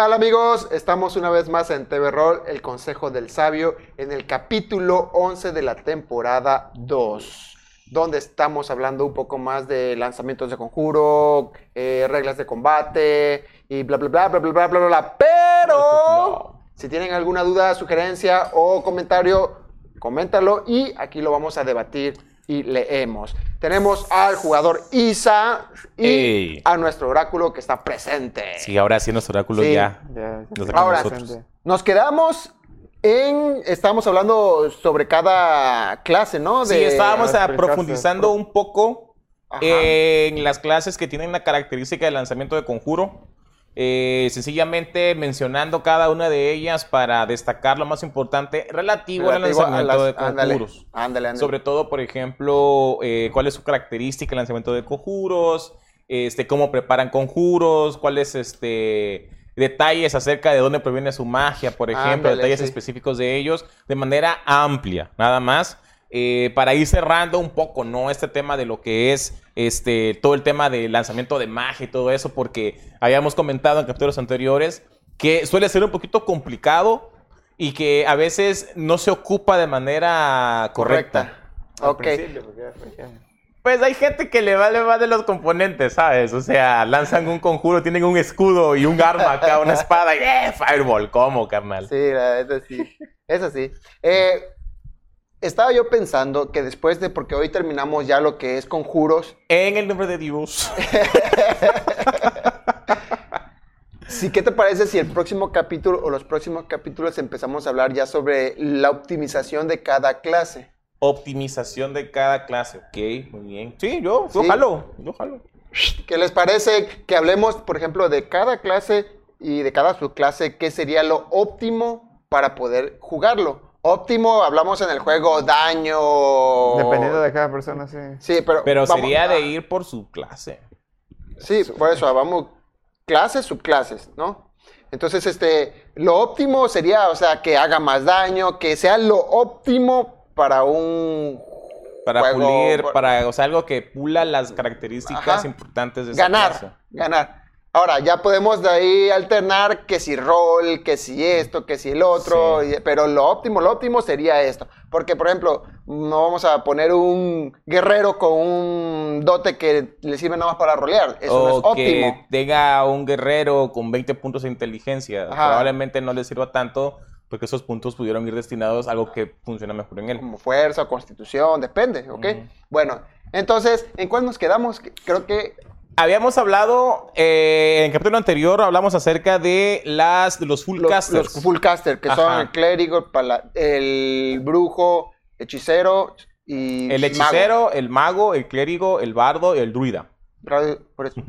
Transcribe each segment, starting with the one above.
tal amigos? Estamos una vez más en TV Roll, el Consejo del Sabio, en el capítulo 11 de la temporada 2, donde estamos hablando un poco más de lanzamientos de conjuro, eh, reglas de combate y bla, bla, bla, bla, bla, bla, bla, bla. Pero si tienen alguna duda, sugerencia o comentario, coméntalo y aquí lo vamos a debatir y leemos. Tenemos al jugador Isa y Ey. a nuestro oráculo que está presente. Sí, ahora sí nuestro oráculo Sí. ya. Ya, Nos ya. deja Ahora. Nos quedamos en. Estamos hablando sobre cada clase, ¿no? Sí, estábamos a profundizando un poco Ajá. en las clases que tienen la característica de lanzamiento de conjuro. Eh, sencillamente mencionando cada una de ellas para destacar lo más importante relativo, al Relativo lanzamiento las- de conjuros. Ándale, ándale. Sobre todo, por ejemplo, eh, cuál es su característica el lanzamiento de conjuros, este, cómo preparan conjuros, cuáles este, detalles acerca de dónde proviene su magia, por ejemplo, detalles sí. específicos de ellos, de manera amplia, nada más. Eh, para ir cerrando un poco, ¿no? Este tema de lo que es este, todo el tema de lanzamiento de magia y todo eso, porque habíamos comentado en capítulos anteriores que suele ser un poquito complicado y que a veces no se ocupa de manera correcta. Al Ok. pues, hay gente que le vale más de los componentes, ¿sabes? O sea, lanzan un conjuro, tienen un escudo y un arma acá, una espada y ¡eh! Fireball, ¿cómo, carnal? Sí, neta sí. Eso sí. Eh, estaba yo pensando que después de. Porque hoy terminamos ya lo que es conjuros. En el nombre de Dios. Sí, ¿qué te parece si el próximo capítulo o los próximos capítulos empezamos a hablar ya sobre la optimización de cada clase? Optimización de cada clase, ok, muy bien. Sí, yo, yo Sí. jalo, yo jalo. ¿Qué les parece que hablemos, por ejemplo, de cada clase y de cada subclase? ¿Qué sería lo óptimo para poder jugarlo? Óptimo, hablamos en el juego daño. Dependiendo de cada persona, sí. Sí, pero. Pero vamos- sería de ir por su clase. Sí, por eso, vamos. Clases, subclases, ¿no? Entonces, este. Lo óptimo sería, o sea, que haga más daño, que sea lo óptimo para un. Para juego, pulir, por- para, o sea, algo que pula las características Ajá. importantes de esa ganar, clase. ganar. Ahora, ya podemos de ahí alternar que si rol, que si esto, que si el otro, Sí. y- pero lo óptimo, lo óptimo sería esto. Porque, por ejemplo, no vamos a poner un guerrero con un dote que le sirve nada más para rolear. Eso no es o que óptimo. tenga un guerrero con 20 puntos de inteligencia. Ajá. Probablemente no le sirva tanto porque esos puntos pudieron ir destinados a algo que funciona mejor en él. Como fuerza o constitución, depende, ¿ok? Bueno, entonces, ¿en cuál nos quedamos? Creo que Habíamos hablado, eh, en el capítulo anterior, hablamos acerca de las de los full los, casters. los full caster, que son el clérigo, el, el brujo, hechicero y el mago. hechicero, el mago, el clérigo, el bardo y el druida. Por eso.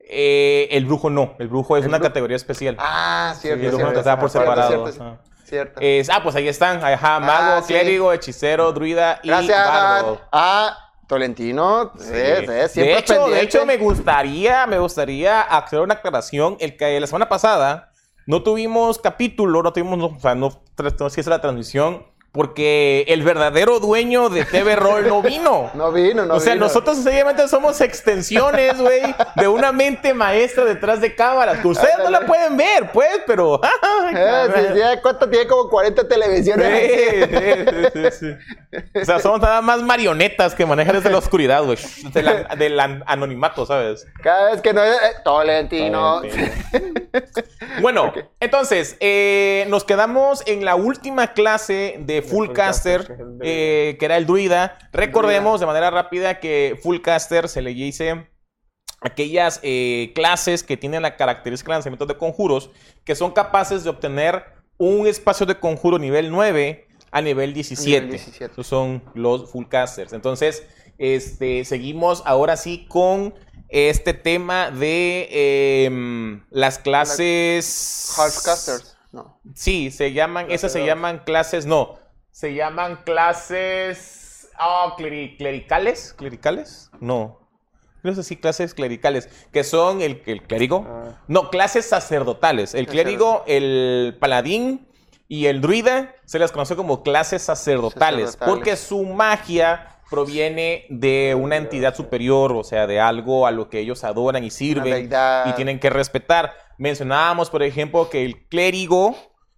Eh, el brujo no, el brujo es El una categoría especial. Ah, cierto, el brujo cierto. está por separado. cierto, Ajá. cierto. Es- ah, pues ahí están. Ajá, mago, Ah, sí. clérigo, hechicero, druida y Gracias bardo. a Tolentino. Sí. Sí, sí, de, hecho, de hecho, me gustaría, me gustaría hacer una aclaración. El que la semana pasada no tuvimos capítulo, no tuvimos, no, o sea, no, tra- no se hizo la transmisión porque el verdadero dueño de TV Roll no vino. No vino, no o sea, vino. nosotros sencillamente somos extensiones, güey, de una mente maestra detrás de cámaras. Que ustedes no la pueden ver, pues, pero. Eh, sí, sí, ¿Cuánto tiene? Como 40 televisiones. Sí, sí, sí, sí. O sea, somos nada más marionetas que manejan desde la oscuridad, güey. Del, an- del an- anonimato, ¿sabes? Cada vez que no... eh, Tolentino. Bueno, entonces, eh, nos quedamos en la última clase de Fullcaster, eh, que era el druida. Recordemos de manera rápida que Fullcaster se le dice aquellas eh, clases que tienen la característica de lanzamiento de conjuros que son capaces de obtener un espacio de conjuro nivel 9 a nivel 17. Nivel 17. Esos son los Fullcasters. Entonces, este, seguimos ahora sí con este tema de em, las clases... Halfcasters. No. Sí, se llaman, esas se llaman clases, no, se llaman clases, cleri- clericales, clericales, no, no sé si clases clericales, que son el, el clérigo, Ah. no, clases sacerdotales, el clérigo, el paladín y el druida se les conoce como clases sacerdotales, Sacerdotales. porque su magia proviene de una entidad superior, o sea, de algo a lo que ellos adoran y sirven y tienen que respetar. mencionábamos, por ejemplo, que el clérigo,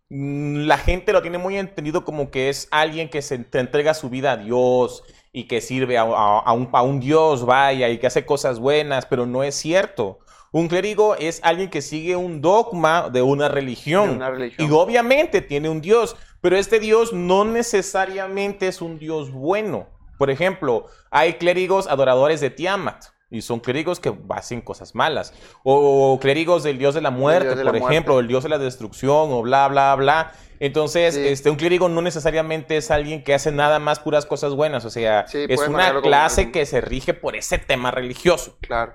mm, la gente lo tiene muy entendido como que es alguien que se entrega su vida a Dios y que sirve a, a- a un, a un Dios, vaya, y que hace cosas buenas, pero no es cierto. Un clérigo es alguien que sigue un dogma de una religión. De una religión. Y obviamente tiene un Dios, pero este Dios no necesariamente es un Dios bueno. Por ejemplo, hay clérigos adoradores de Tiamat. Y son clérigos que hacen cosas malas. O clérigos del dios de la muerte, la por muerte. ejemplo, el dios de la destrucción, o bla, bla, bla. Entonces, Sí. este, un clérigo no necesariamente es alguien que hace nada más puras cosas buenas. O sea, Sí, es una como clase que se rige por ese tema religioso. Claro.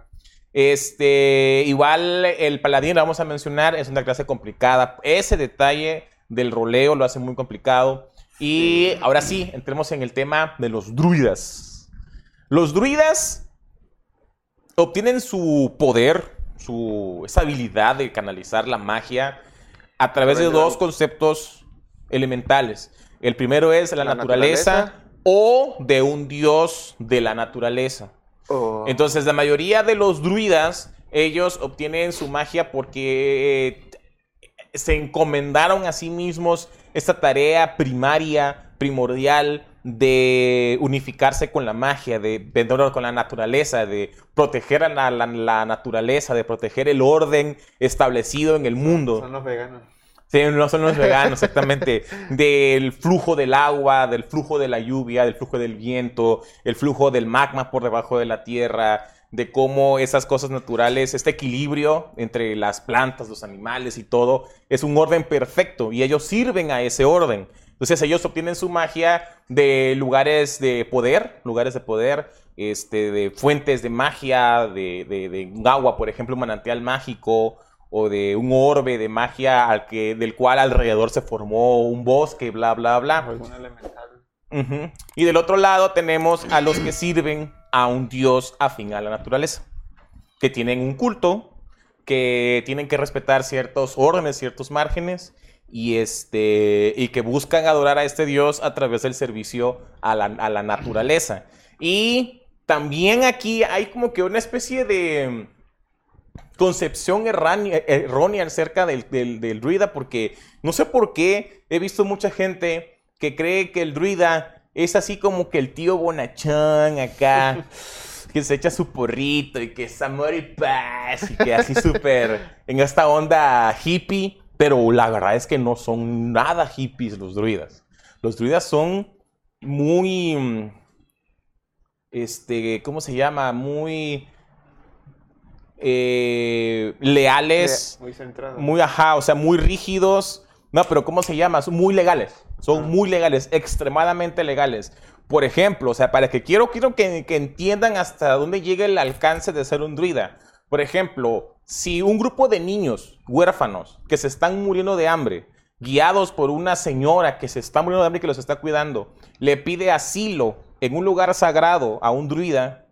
Este, igual el paladín, lo vamos a mencionar, es una clase complicada. Ese detalle del roleo lo hace muy complicado. Y ahora sí, entremos en el tema de los druidas. Los druidas obtienen su poder, su, esa habilidad de canalizar la magia a través de dos conceptos elementales. El primero es la, La naturaleza, naturaleza. o de un dios de la naturaleza. Oh. Entonces, la mayoría de los druidas, ellos obtienen su magia porque eh, se encomendaron a sí mismos esta tarea primaria, primordial, de unificarse con la magia, de, de- no, con la naturaleza, de proteger a la, la- la naturaleza, de proteger el orden establecido en el mundo. Son los veganos. Sí, no son los veganos, exactamente. Del flujo del agua, del flujo de la lluvia, del flujo del viento, el flujo del magma por debajo de la tierra, de cómo esas cosas naturales, este equilibrio entre las plantas, los animales y todo, es un orden perfecto y ellos sirven a ese orden. Entonces ellos obtienen su magia de lugares de poder, lugares de poder, este, de fuentes de magia, de, de- de un agua, por ejemplo, un manantial mágico, o de un orbe de magia al que, del cual alrededor se formó un bosque, bla, bla, bla. Algún elemental. Y del otro lado tenemos a los que sirven a un dios afín a la naturaleza, que tienen un culto, que tienen que respetar ciertos órdenes, ciertos márgenes, y, este, y que buscan adorar a este dios a través del servicio a la, a la naturaleza. Y también aquí hay como que una especie de concepción errónea acerca del, del, del druida, porque no sé por qué he visto mucha gente que cree que el druida es así como que el tío bonachón acá, que se echa su porrito y que es amor y paz, y que así súper en esta onda hippie, pero la verdad es que no son nada hippies los druidas. Los druidas son muy, mm, este, ¿cómo se llama? Muy eh, leales, Muy centrado. muy ajá, o sea, muy rígidos. No, pero ¿cómo se llama? Son muy legales. Son Ah. muy legales, extremadamente legales. Por ejemplo, o sea, para que quiero, quiero que, que entiendan hasta dónde llega el alcance de ser un druida. Por ejemplo, si un grupo de niños huérfanos que se están muriendo de hambre, guiados por una señora que se está muriendo de hambre y que los está cuidando, le pide asilo en un lugar sagrado a un druida,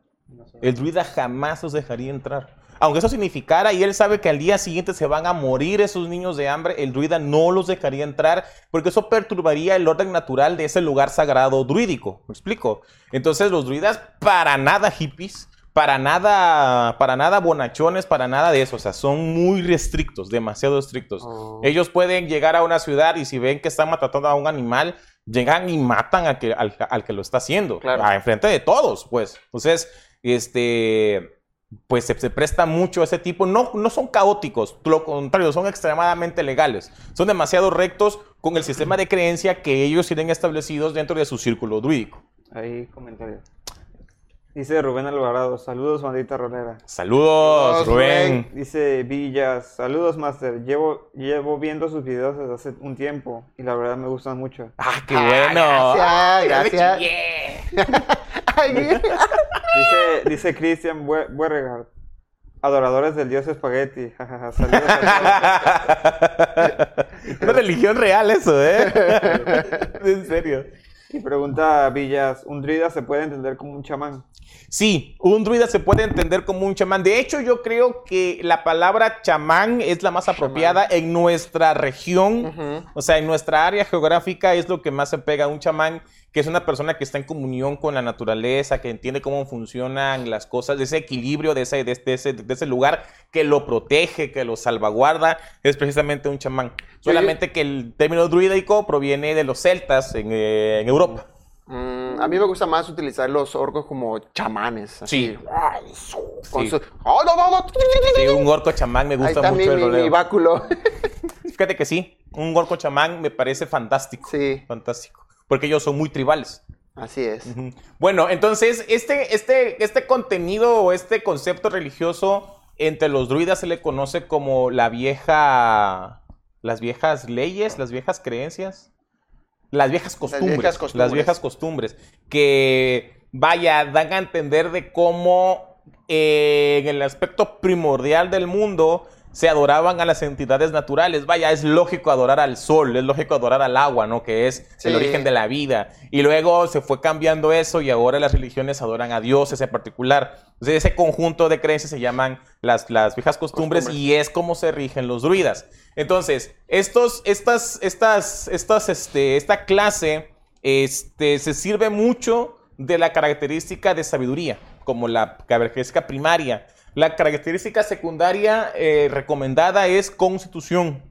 el druida jamás los dejaría entrar. Aunque eso significara, y él sabe que al día siguiente se van a morir esos niños de hambre, el druida no los dejaría entrar porque eso perturbaría el orden natural de ese lugar sagrado druídico. ¿Me explico? Entonces los druidas para nada hippies, para nada, para nada bonachones, para nada de eso. O sea, son muy restrictos, demasiado estrictos. Oh. Ellos pueden llegar a una ciudad y si ven que están matando a un animal, llegan y matan al que, al, al que lo está haciendo. Claro. A enfrente de todos, pues. Entonces, este, pues se, presta mucho a ese tipo. No, no son caóticos, lo contrario, son extremadamente legales. Son demasiado rectos con el sistema de creencia que ellos tienen establecidos dentro de su círculo druídico. Ahí comentario. Dice Rubén Alvarado, saludos bandita rolera. Saludos, Saludos, Rubén. Dice Villas, saludos Master, llevo, llevo viendo sus videos desde hace un tiempo y la verdad me gustan mucho. Ah, qué bueno. Gracias, gracias. Ay, Dice, dice Christian Bue- Beauregard, adoradores del dios espagueti, jajaja, saludos a todos. Una religión real eso, ¿eh? en serio. Y pregunta Villas, ¿un druida se puede entender como un chamán? Sí, un druida se puede entender como un chamán. De hecho, yo creo que la palabra chamán es la más apropiada en nuestra región. O sea, en nuestra área geográfica es lo que más se pega a un chamán. Que es una persona que está en comunión con la naturaleza, que entiende cómo funcionan las cosas, de ese equilibrio, de ese, de ese, de ese lugar que lo protege, que lo salvaguarda, es precisamente un chamán. Solamente que el término druídico proviene de los celtas en, eh, en Europa. Mm, a mí me gusta más utilizar los orcos como chamanes. Así. Sí. Con Sí. su- ¡Oh! Sí, un orco chamán me Ahí gusta está mucho mi, el mi- mi báculo. Fíjate que sí, un orco chamán me parece fantástico. sí, Fantástico. Porque ellos son muy tribales. así es. Bueno, entonces, este, este, este contenido o este concepto religioso entre los druidas se le conoce como la vieja. Las viejas leyes, las viejas creencias. Las viejas costumbres. viejas costumbres. Las viejas costumbres. Que, vaya, dan a entender de cómo eh, en el aspecto primordial del mundo se adoraban a las entidades naturales. Vaya, es lógico adorar al sol, es lógico adorar al agua, ¿no? Que es el origen de la vida. Y luego se fue cambiando eso y ahora las religiones adoran a dioses en particular. Entonces ese conjunto de creencias se llaman las, las viejas costumbres, Costumbres. y es como se rigen los druidas. Entonces, estos, estas, estas, estas, este, esta clase este, se sirve mucho de la característica de sabiduría, como la característica primaria. La característica secundaria eh, recomendada es constitución.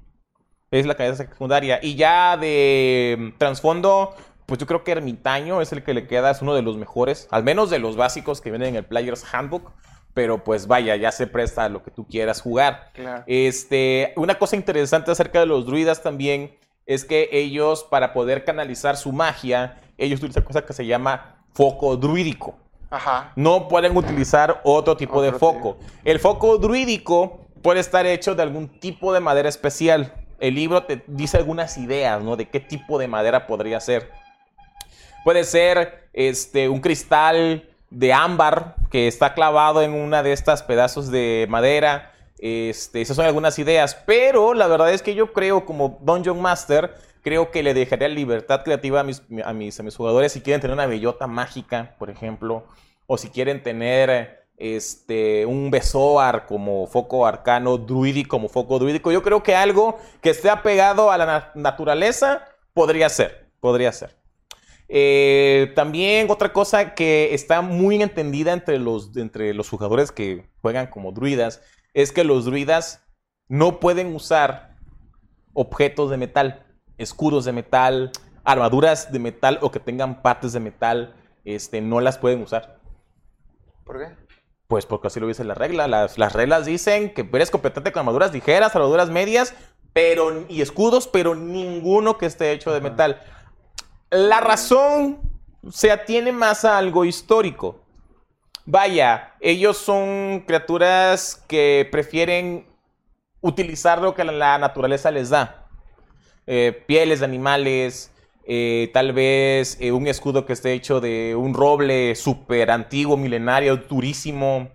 Es la característica secundaria. Y ya de mm, trasfondo, pues yo creo que ermitaño es el que le queda, es uno de los mejores, al menos de los básicos que vienen en el Player's Handbook. Pero pues vaya, ya se presta a lo que tú quieras jugar. Claro. Este, una cosa interesante acerca de los druidas también es que ellos, para poder canalizar su magia, ellos utilizan cosa que se llama foco druídico. Ajá. No pueden utilizar otro tipo de foco. El foco druídico puede estar hecho de algún tipo de madera especial. El libro te dice algunas ideas, ¿no? De qué tipo de madera podría ser. Puede ser este, un cristal de ámbar que está clavado en una de estas pedazos de madera. Este, esas son algunas ideas. Pero la verdad es que yo creo, como Dungeon Master, creo que le dejaría libertad creativa a mis, a mis, jugadores si quieren tener una bellota mágica, por ejemplo. O si quieren tener este, un Besoar como foco arcano, druídico como foco druídico. Yo creo que algo que esté apegado a la na- naturaleza podría ser. Podría ser. Eh, también otra cosa que está muy entendida entre los, entre los jugadores que juegan como druidas es que los druidas no pueden usar objetos de metal, escudos de metal, armaduras de metal o que tengan partes de metal, este, no las pueden usar. ¿Por qué? Pues porque así lo dice la regla. Las, las reglas dicen que eres competente con armaduras ligeras, armaduras medias pero, y escudos, pero ninguno que esté hecho de metal. La razón se atiene más a algo histórico. Vaya, ellos son criaturas que prefieren utilizar lo que la- la naturaleza les da. Eh, pieles de animales, eh, tal vez eh, un escudo que esté hecho de un roble súper antiguo, milenario, durísimo.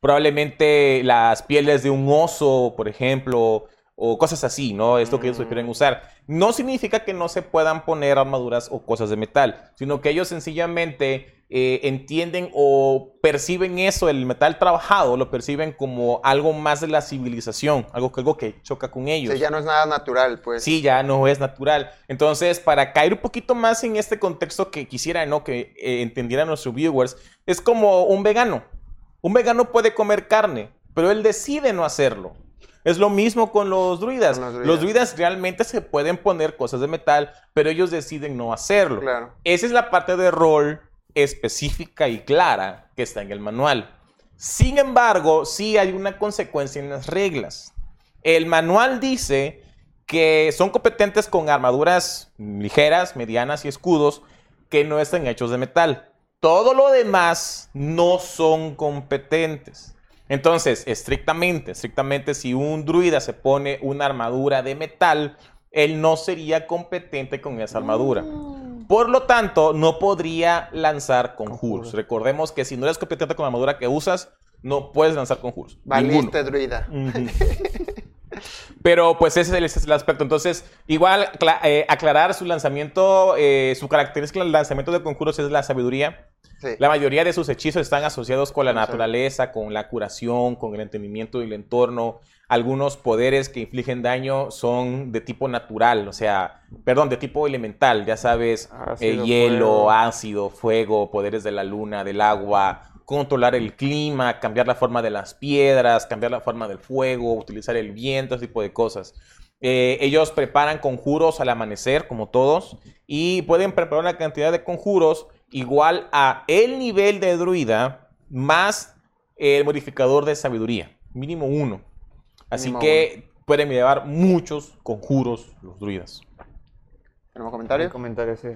Probablemente las pieles de un oso, por ejemplo, o cosas así, ¿no? Es lo que ellos Mm. prefieren usar. No significa que no se puedan poner armaduras o cosas de metal, sino que ellos sencillamente eh, entienden o perciben eso, el metal trabajado, lo perciben como algo más de la civilización, algo, que- algo que choca con O ellos. sea, ya no es nada natural, pues. Sí, ya no es natural. Entonces, para caer un poquito más en este contexto que quisiera, ¿no? Que eh, entendieran nuestros viewers, es como un vegano. Un vegano puede comer carne, pero él decide no hacerlo. Es lo mismo con los druidas. Con los Los druidas. druidas realmente se pueden poner cosas de metal, pero ellos deciden no hacerlo. Claro. Esa es la parte de rol específica y clara que está en el manual. Sin embargo, sí hay una consecuencia en las reglas. El manual dice que son competentes con armaduras ligeras, medianas y escudos que no están hechos de metal. Todo lo demás no son competentes. Entonces, estrictamente, estrictamente, si un druida se pone una armadura de metal, él no sería competente con esa armadura. Por lo tanto, no podría lanzar conjuros. Recordemos que si no eres competente con la armadura que usas, no puedes lanzar conjuros. Ninguno. Valiste, druida. Pero pues ese es el, ese es el aspecto. Entonces, igual eh, aclarar su lanzamiento, eh, su característica del lanzamiento de conjuros es la sabiduría. Sí. La mayoría de sus hechizos están asociados con la naturaleza, con la curación, con el entendimiento del entorno. Algunos poderes que infligen daño son de tipo natural, o sea, perdón, de tipo elemental, ya sabes, eh, hielo, fuego. ácido, fuego, poderes de la luna, del agua, controlar el clima, cambiar la forma de las piedras, cambiar la forma del fuego, utilizar el viento, ese tipo de cosas. Eh, ellos preparan conjuros al amanecer, como todos, y pueden preparar una cantidad de conjuros igual a el nivel de druida más el modificador de sabiduría, mínimo uno. Así Mínimo que pueden llevar muchos conjuros los druidas. ¿Tenemos comentarios? comentario, sí.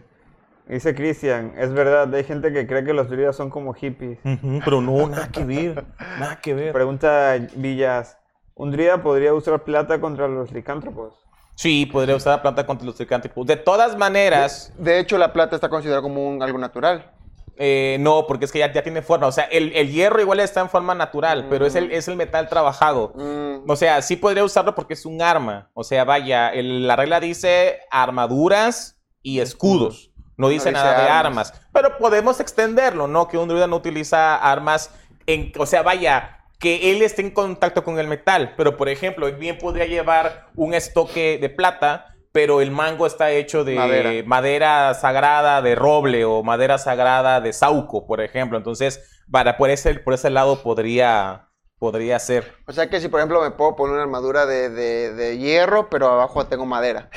Dice Cristian, es verdad, hay gente que cree que los druidas son como hippies. Pero no, nada que ver, nada que ver. Pregunta Villas, ¿un druida podría usar plata contra los licántropos? Sí, podría usar la planta contra los licántropos. De todas maneras, De hecho, la plata está considerada como un, algo natural. eh, no, porque es que ya, ya tiene forma. O sea, el, el hierro igual está en forma natural, pero es el, es el metal trabajado. Mm, O sea, sí podría usarlo porque es un arma. O sea, vaya, el- la regla dice armaduras y escudos. No dice dice nada de armas. armas. Pero podemos extenderlo, ¿no? Que un druida no utiliza armas en... O sea, vaya, que él esté en contacto con el metal. Pero, por ejemplo, él bien podría llevar un estoque de plata, pero el mango está hecho de Madera. madera, sagrada de roble o madera sagrada de sauco, por ejemplo. Entonces, para, por, ese, por ese lado podría, podría ser. O sea que si, por ejemplo, me puedo poner una armadura de, de- de hierro, pero abajo tengo madera.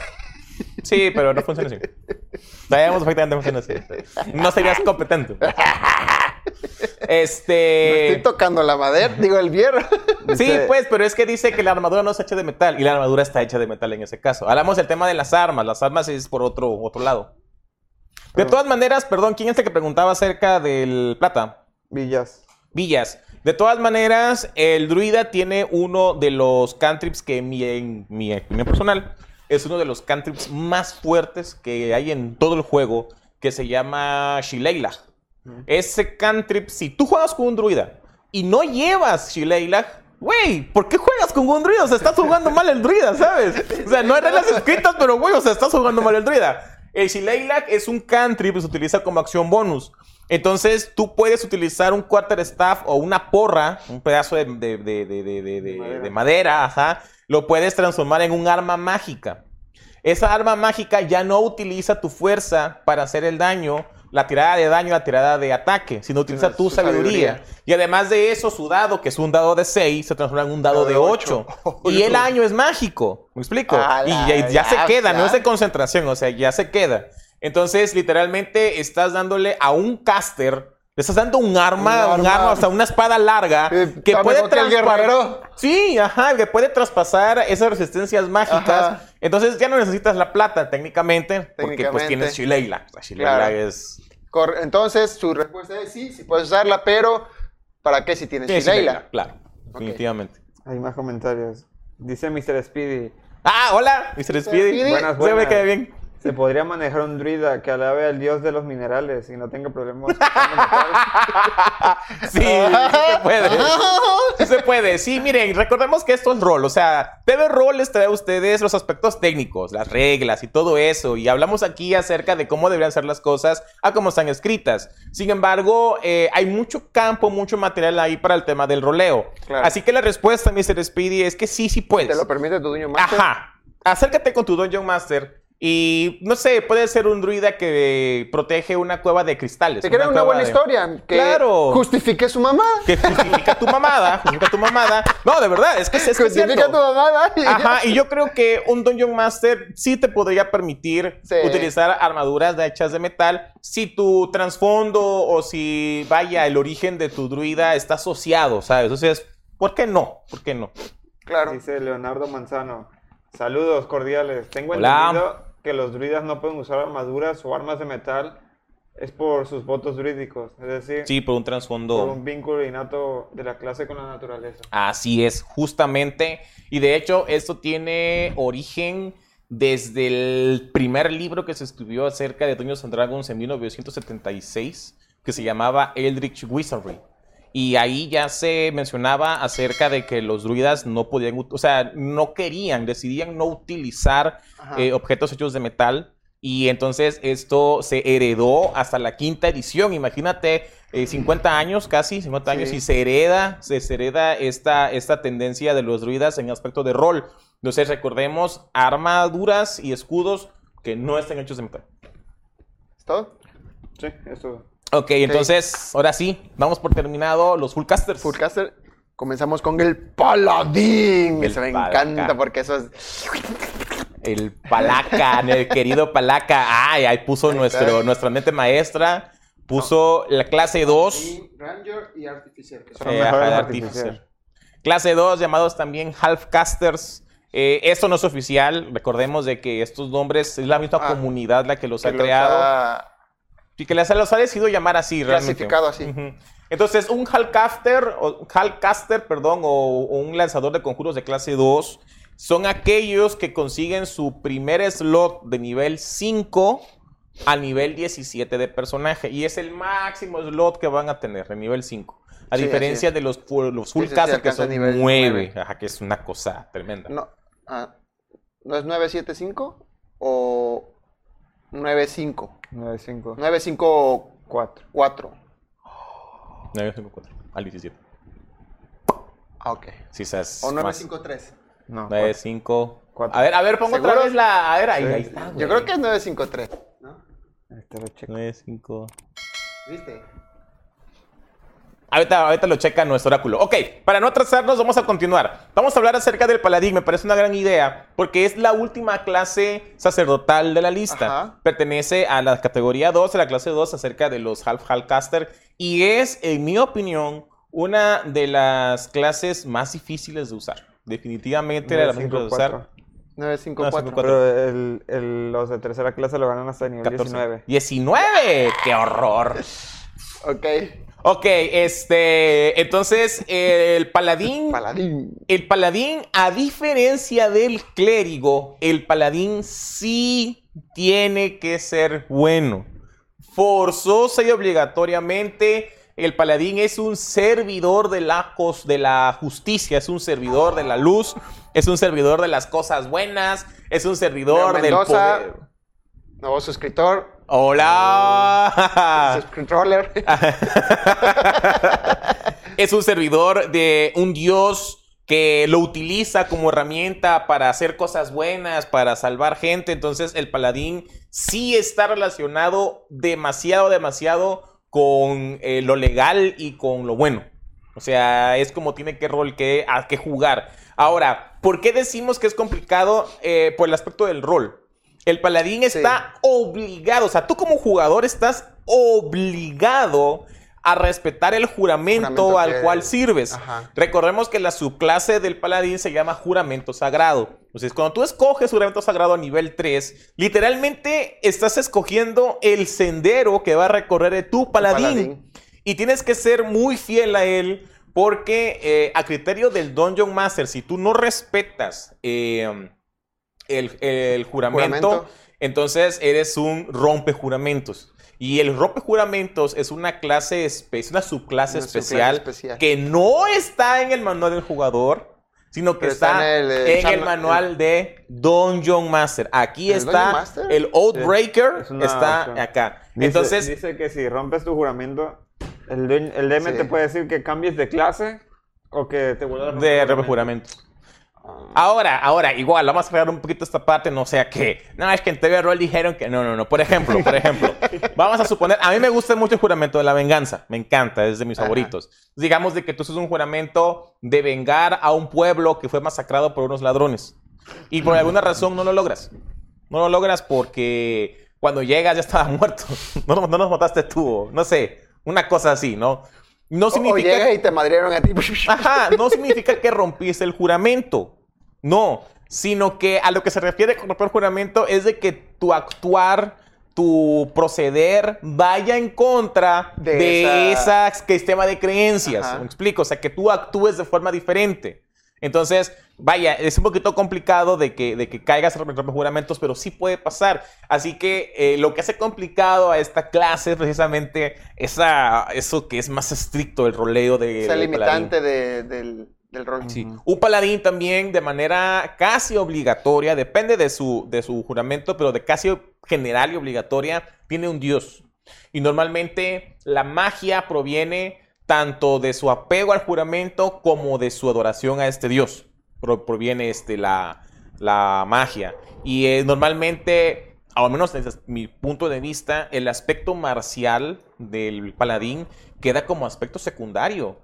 Sí, pero no funciona así. Sabemos perfectamente funciona así. No serías competente. Este. Estoy tocando la madera, digo el hierro. Sí, pues, pero es que dice que la armadura no está hecha de metal y la armadura está hecha de metal en ese caso. Hablamos del tema de las armas. Las armas es por otro, otro lado. De todas maneras, perdón, ¿quién es el que preguntaba acerca del plata? Villas. Villas. De todas maneras, el druida tiene uno de los cantrips que mi, en mi opinión personal es uno de los cantrips más fuertes que hay en todo el juego, que se llama Shileilah. Ese cantrip, si tú juegas con un druida y no llevas Shileilah, güey, ¿por qué juegas con un druida? O sea, estás jugando mal el druida, ¿sabes? O sea, no hay reglas escritas, pero güey, o sea, estás jugando mal el druida. El Shileilah es un cantrip que se utiliza como acción bonus. Entonces, tú puedes utilizar un quarterstaff o una porra, un pedazo de, de- de- de madera, ajá, lo puedes transformar en un arma mágica. Esa arma mágica ya no utiliza tu fuerza para hacer el daño, la tirada de daño, la tirada de ataque, sino utiliza Su tu sabiduría. sabiduría. Y además de eso, su dado, que es un dado de 6, se transforma en un dado Dado de de 8. ocho. Y el año es mágico, ¿me explico? A Y ya, ya se ya, queda, no es de concentración, o sea, ya se queda. Entonces, literalmente, estás dándole a un caster, estás dando un arma, Un un arma. arma, o sea, una espada larga, Eh, que puede guerrero. Sí, ajá, que puede traspasar esas resistencias mágicas. Ajá. Entonces ya no necesitas la plata técnicamente, porque pues tienes Shileila. O sea, Shileila Claro. es... Cor- Entonces, su respuesta es sí, sí puedes usarla, pero ¿para qué si tienes Shileila? Shileila, Claro, definitivamente. Hay más comentarios. Dice Mr. Speedy, Ah, hola, Mr. Speedy. Speedy. Buenas, Se me buenas. queda bien. ¿Se podría manejar un druida que alabe al dios de los minerales y no tenga problemas? Sí, sí se puede. Sí se puede. Sí, miren, recordemos que esto es rol. O sea, TV Roll les trae a ustedes los aspectos técnicos, las reglas y todo eso. Y hablamos aquí acerca de cómo deberían ser las cosas a cómo están escritas. Sin embargo, eh, hay mucho campo, mucho material ahí para el tema del roleo. Claro. Así que la respuesta, Mr. Speedy, es que sí, sí puedes. ¿Te lo permite tu dueño master? Ajá. Acércate con tu Dungeon Master. Y no sé, puede ser un druida que protege una cueva de cristales. Te crea una buena de- historia que Claro. justifique su mamá. que justifica tu mamada, justifica tu mamada. No, de verdad, es que es, es que es Justifica cierto. tu mamá. Ajá, y yo creo que un Dungeon Master sí te podría permitir Sí. utilizar armaduras de hechas de metal si tu trasfondo o si, vaya, el origen de tu druida está asociado, ¿sabes? Entonces, ¿por qué no? ¿Por qué no? Claro. Dice Leonardo Manzano, saludos cordiales. Tengo Hola. entendido que los druidas no pueden usar armaduras o armas de metal. Es por sus votos druídicos, es decir, Sí, por un por trasfondo. un vínculo innato de la clase con la naturaleza. Así es, justamente. Y de hecho, esto tiene origen desde el primer libro que se escribió acerca de Dungeons and Dragons en 1976, que se llamaba Eldritch Wizardry. Y ahí ya se mencionaba acerca de que los druidas no podían, o sea, no querían, decidían no utilizar eh, objetos hechos de metal Y entonces esto se heredó hasta la quinta edición. Imagínate, eh, 50 años casi, 50 años, Sí. y se hereda, se, se hereda esta, esta tendencia de los druidas en aspecto de rol. Entonces recordemos armaduras y escudos que no estén hechos de metal. ¿Es todo? Sí, eso. Ok, entonces, ahora sí, vamos por terminado los Fullcasters. Fullcaster. Comenzamos con el Paladín. El Eso me Palaca. encanta porque eso es. El Palaca, el querido Palaca. Ay, ahí puso nuestro, nuestra mente maestra. Puso la clase 2. Ranger y Artificial. que son Eh, mejores artificial. artificial. Clase 2, llamados también Halfcasters. Eh, esto no es oficial. Recordemos de que estos nombres es la misma Ah, comunidad la que los que ha los creado. ha Y que les, los ha decidido llamar así, realmente. Clasificado así. Entonces, un Halcaster, o Halcaster, perdón, o, o un lanzador de conjuros de clase 2, son aquellos que consiguen su primer slot de nivel 5 a nivel 17 de personaje. Y es el máximo slot que van a tener, de nivel 5. A Sí, diferencia de los, los Sí, Full sí, que son nivel 9. nueve. Ajá, que es una cosa tremenda. No, ah, ¿no es 975 o 95? 954. 954. 9, 5, 4, al 17. Ah, ok. Sabes. O más. 953. No, 9, 5. Cuatro. A ver, a ver, pongo otra vez la. A ver, ahí, Sí. ahí está. Yo creo que es 953. ¿No? Este lo checo. 9, 5. ¿Viste? Ahorita, ahorita lo checa nuestro oráculo. Ok, para no atrasarnos, vamos a continuar. Vamos a hablar acerca del paladín. Me parece una gran idea porque es la última clase sacerdotal de la lista. Ajá. Pertenece a la categoría 2, a la clase 2, acerca de los Half Halfcaster. Y es, en mi opinión, una de las clases más difíciles de usar. Definitivamente la más difícil de usar. 954. 954. Cuatro. Pero el, el- los de tercera clase lo ganan hasta nivel 14. 19. 19. ¡Qué horror! Ok. Ok, este. Entonces, el paladín. Paladín. El paladín, a diferencia del clérigo, el paladín sí tiene que ser bueno. Forzosa y obligatoriamente, el paladín es un servidor de la, cos- de la justicia, es un servidor de la luz, es un servidor de las cosas buenas, es un servidor del poder. Nuevo suscriptor. ¡Hola! Subscriptroller. es un servidor de un dios que lo utiliza como herramienta para hacer cosas buenas, para salvar gente. Entonces el paladín sí está relacionado demasiado, demasiado con eh, lo legal y con lo bueno. O sea, es como tiene que rol que, a que jugar. Ahora, ¿por qué decimos que es complicado Eh, por el aspecto del rol? El paladín Sí. está obligado, o sea, tú como jugador estás obligado a respetar el juramento, Juramento al que- cual sirves. Ajá. Recordemos que la subclase del paladín se llama juramento sagrado. Entonces, cuando tú escoges juramento sagrado a nivel 3, literalmente estás escogiendo el sendero que va a recorrer tu paladín. paladín. Y tienes que ser muy fiel a él porque eh, a criterio del Dungeon Master, si tú no respetas eh, el, el juramento, Juramento. entonces eres un rompe juramentos. Y el rompe juramentos es una clase, es una subclase Una subclase especial, especial. que no está en el manual del jugador, sino que está, está en el, eh, en el manual de Dungeon Master. Aquí ¿El está Master? el Es una está opción. acá. Dice- Entonces, Dice que si rompes tu juramento, el, DM Sí. te puede decir que cambies de clase o que te vuelvas a romper de juramento. Ahora, ahora, igual, vamos a crear un poquito esta parte, no sea que, no, es que en TV Roll dijeron que no, no, no. Por ejemplo, por ejemplo, vamos a suponer, a mí me gusta mucho el juramento de la venganza, me encanta, es de mis Ajá. favoritos. Digamos de que tú haces un juramento de vengar a un pueblo que fue masacrado por unos ladrones y por alguna razón no lo logras. No lo logras porque cuando llegas ya estaba muerto. No, no nos mataste tú, no sé, una cosa así, ¿no? No O- O significa llega y te madrieron a ti. Ajá, no significa que rompiste el juramento. No, sino que a lo que se refiere con romper el juramento es de que tu actuar, tu proceder vaya en contra De de, esa- esa sistema de creencias. Ajá. ¿Me explico? O sea, que tú actúes de forma diferente. Entonces, vaya, es un poquito complicado de que, de que caigas en romper juramentos, pero sí puede pasar. Así que eh, lo que hace complicado a esta clase es precisamente esa, eso que es más estricto, el roleo de, Esa limitante de, del, del rol. Sí. Un paladín también de manera casi obligatoria, depende de su, de su juramento, pero de casi general y obligatoria, tiene un dios. Y normalmente la magia proviene tanto de su apego al juramento como de su adoración a este dios. Pro- proviene este, la, la magia. Y eh, normalmente, al menos desde mi punto de vista, el aspecto marcial del paladín queda como aspecto secundario.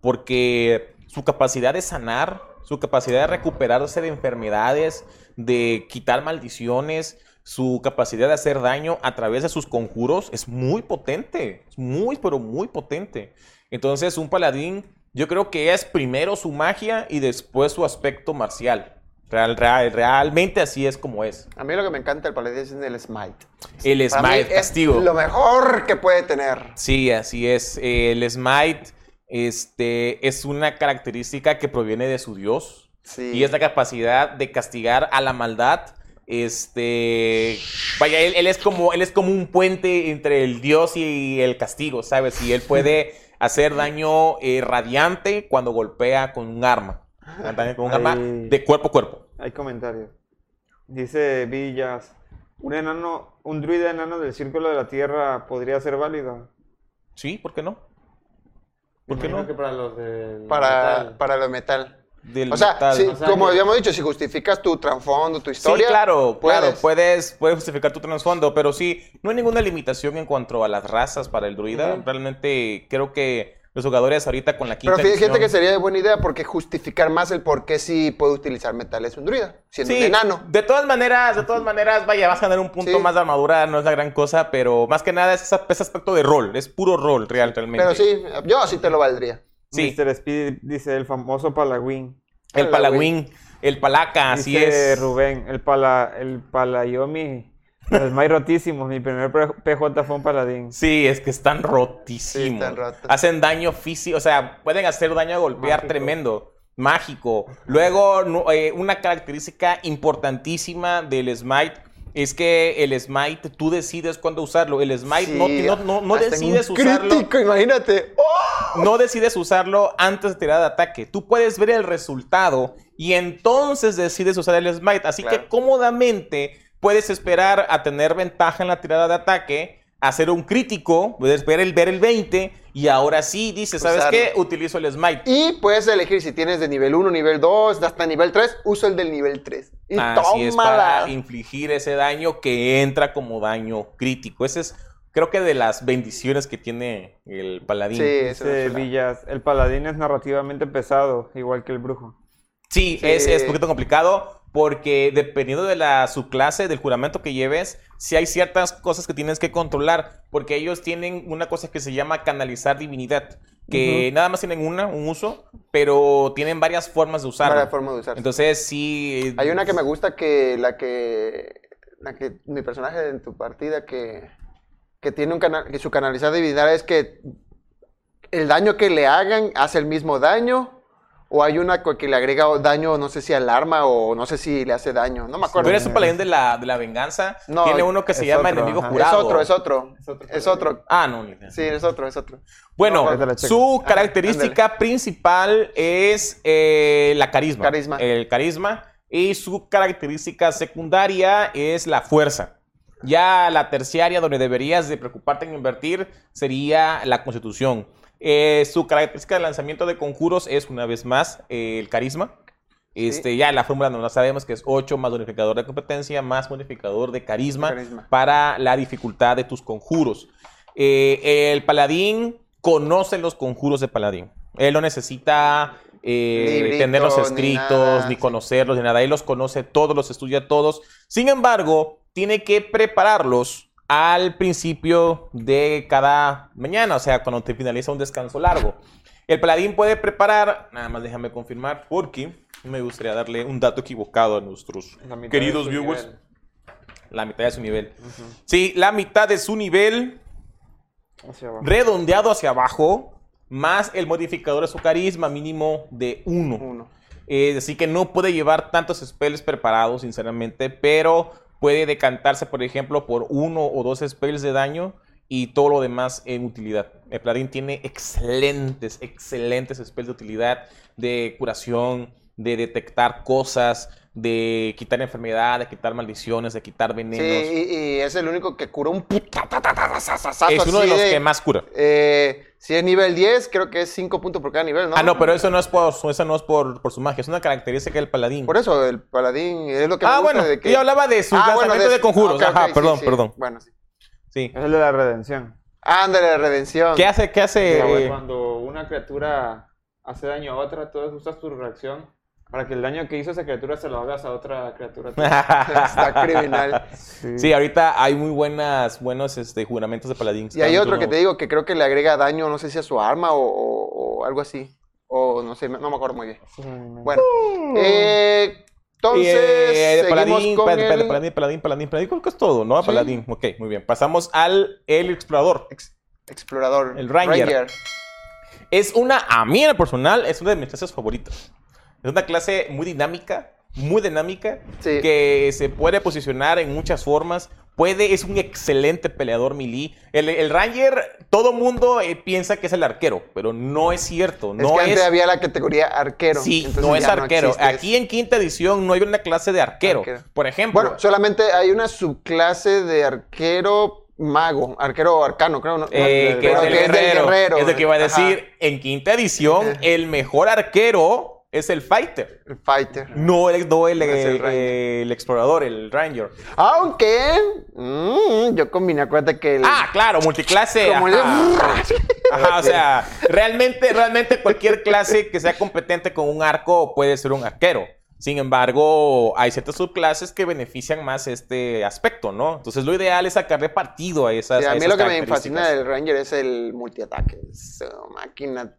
Porque su capacidad de sanar, su capacidad de recuperarse de enfermedades, de quitar maldiciones, su capacidad de hacer daño a través de sus conjuros es muy potente. Es muy, pero muy potente. Entonces, un paladín, yo creo que es primero su magia y después su aspecto marcial. Real, real- realmente así es como es. A mí lo que me encanta del paladín es el smite. El Para smite, es castigo. lo mejor que puede tener. Sí, así es. El smite este, es una característica que proviene de su dios. Sí. Y es la capacidad de castigar a la maldad. Este. Vaya, él, él es como, él es como un puente entre el dios y el castigo, ¿sabes? Y él puede hacer daño eh, radiante cuando golpea con un arma. Con un arma de cuerpo a cuerpo. Hay comentarios. Dice Villas, un enano, un druida enano del círculo de la tierra podría ser válido. Sí, ¿por qué no? ¿Por qué no? que para los Para, metal. para lo metal. Del O sea, metal. sí, O sea, como que- habíamos dicho, si justificas tu trasfondo, tu historia. Sí, claro, puedes. claro, puedes, puedes justificar tu trasfondo, pero sí, no hay ninguna limitación en cuanto a las razas para el druida. Realmente creo que los jugadores ahorita con la Pero quinta fíjate edición- que sería de buena idea porque justificar más el por qué sí puede utilizar metales un druida, siendo Sí, un enano. de todas maneras, de todas maneras, vaya, vas a ganar un punto Sí. más de armadura, no es la gran cosa, pero más que nada es ese, ese aspecto de rol, es puro rol real, realmente. Pero sí, yo sí te lo valdría. Sí. Mr. Speed dice el famoso Palagüín. El palagüín, el palaca, así Dice es. Rubén, el pala, el palayomi, el más rotísimo. Mi primer PJ fue un paladín. Sí, es que están rotísimos. Sí, están rotos. Hacen daño físico, o sea, pueden hacer daño a golpear Mágico. tremendo. Mágico. Luego, no- eh, una característica importantísima del Smite es que el Smite, tú decides cuándo usarlo. El Smite no, Sí, no, no, no hasta en decides un usarlo. Crítico, imagínate. ¡Oh! No decides usarlo antes de tirar de ataque. Tú puedes ver el resultado y entonces decides usar el Smite. Así Claro. que cómodamente puedes esperar a tener ventaja en la tirada de ataque, hacer un crítico, puedes ver el, ver el 20 y ahora sí dices, ¿sabes Usarlo. qué? Utilizo el Smite. Y puedes elegir si tienes de nivel 1, nivel 2, hasta nivel 3, usa el del nivel 3. Y Así es tómala. para infligir ese daño que entra como daño crítico. Ese es, creo que de las bendiciones que tiene el paladín. Sí, eso Dice es. Villas, el paladín es narrativamente pesado, igual que el brujo. Sí, Sí. Es, es un poquito complicado porque dependiendo de la subclase, del juramento que lleves, sí hay ciertas cosas que tienes que controlar, porque ellos tienen una cosa que se llama canalizar divinidad, que nada más tienen una, un uso, pero tienen varias formas de usarlo. Varias formas de usarlo. Entonces sí... Hay una que me gusta que la que, la que mi personaje en tu partida que, que tiene un canal, que su canalizar divinidad es que el daño que le hagan hace el mismo daño. O hay una que le agrega daño, no sé si al arma o no sé si le hace daño. No me acuerdo. Tú eres un paladín de la, de la venganza. No, Tiene uno que se es llama otro, enemigo ajá. jurado. Es otro, es otro. Es otro Es otro. Ah, no. Sí, es otro, es otro. Bueno, No, su característica principal es eh, la carisma. Carisma. El carisma. Y su característica secundaria es la fuerza. Ya la terciaria, donde deberías de preocuparte en invertir, sería la constitución. Eh, su característica de lanzamiento de conjuros es, una vez más, eh, el carisma. Este, Ya la fórmula no la sabemos, que es 8 más modificador de competencia más modificador de carisma, Carisma. para la dificultad de tus conjuros. Eh, el paladín conoce los conjuros de paladín. Él no necesita eh, Librito, tenerlos ni escritos, nada, ni sí. conocerlos, ni nada. Él los conoce todos, los estudia todos. Sin embargo, tiene que prepararlos al principio de cada mañana, o sea, cuando te finaliza un descanso largo. El paladín puede preparar, nada más déjame confirmar, porque me gustaría darle un dato equivocado a nuestros queridos viewers. nivel. La mitad de su nivel. Sí, la mitad de su nivel Hacia redondeado hacia abajo, más el modificador de su carisma mínimo de 1. Uno. así que no puede llevar tantos spells preparados, sinceramente, pero puede decantarse, por ejemplo, por uno o dos spells de daño y todo lo demás en utilidad. El paladín tiene excelentes, excelentes spells de utilidad, de curación, de detectar cosas, de quitar enfermedades, de quitar maldiciones, de quitar Sí, venenos. y, y es el único que cura un puta. es uno de los que más cura. Eh, si es nivel 10, creo que es 5 puntos por cada nivel, ¿no? Ah, no, pero eso no es por, eso no es por, por su magia, es una característica del paladín. Por eso, el paladín es lo que me ah, gusta bueno, de yo hablaba de su Ah, bueno, de, su- conjuros. ah, ok, Ajá, sí, perdón, sí. perdón. Bueno, sí. Sí. Es el de la redención. Ándale, redención. ¿Qué hace? ¿Qué hace? Cuando una criatura hace daño a otra, tú usas tu reacción para que el daño que hizo esa criatura se lo hagas a otra criatura. Está criminal. Sí. Sí, ahorita hay muy buenas, buenos este, juramentos de paladín. Y hay otro que te digo que creo que le agrega daño, no sé si a su arma o, o- o algo así. O no sé, no me acuerdo muy bien. Bueno, eh, Y, entonces eh, paladín, con espérate, el paladín, paladín, paladín, paladín, creo que es todo, ¿no? Sí. Paladín, ok, muy bien. Pasamos al el explorador. ex- explorador. El Ranger. Es una, a mí en lo personal, es una de mis clases favoritas. Es una clase muy dinámica, muy dinámica, Sí. que se puede posicionar en muchas formas. Puede, es un excelente peleador melee. El, el Ranger, todo mundo eh, piensa que es el arquero, pero no es cierto. Es No que es. antes había la categoría arquero. Sí, no es arquero. Aquí en quinta edición no hay una clase de arquero. Arquero. Por ejemplo, Bueno, solamente hay una subclase de arquero mago, arquero arcano, creo. ¿no? eh, que es el que es del guerrero. guerrero. Es lo que iba a Ajá, decir. En quinta edición, Ajá. el mejor arquero es el fighter. el fighter. No el, no el, No es el eh, el explorador, el ranger. Aunque mm, yo combiné, acuérdate que el, Ah, claro, multiclase. como el- ajá. Ajá, o sea, realmente, realmente cualquier clase que sea competente con un arco puede ser un arquero. Sin embargo, hay ciertas subclases que benefician más este aspecto, ¿no? Entonces, lo ideal es sacarle partido a esas. Sí, a mí esas lo que me fascina del Ranger es el multiataque. Su máquina.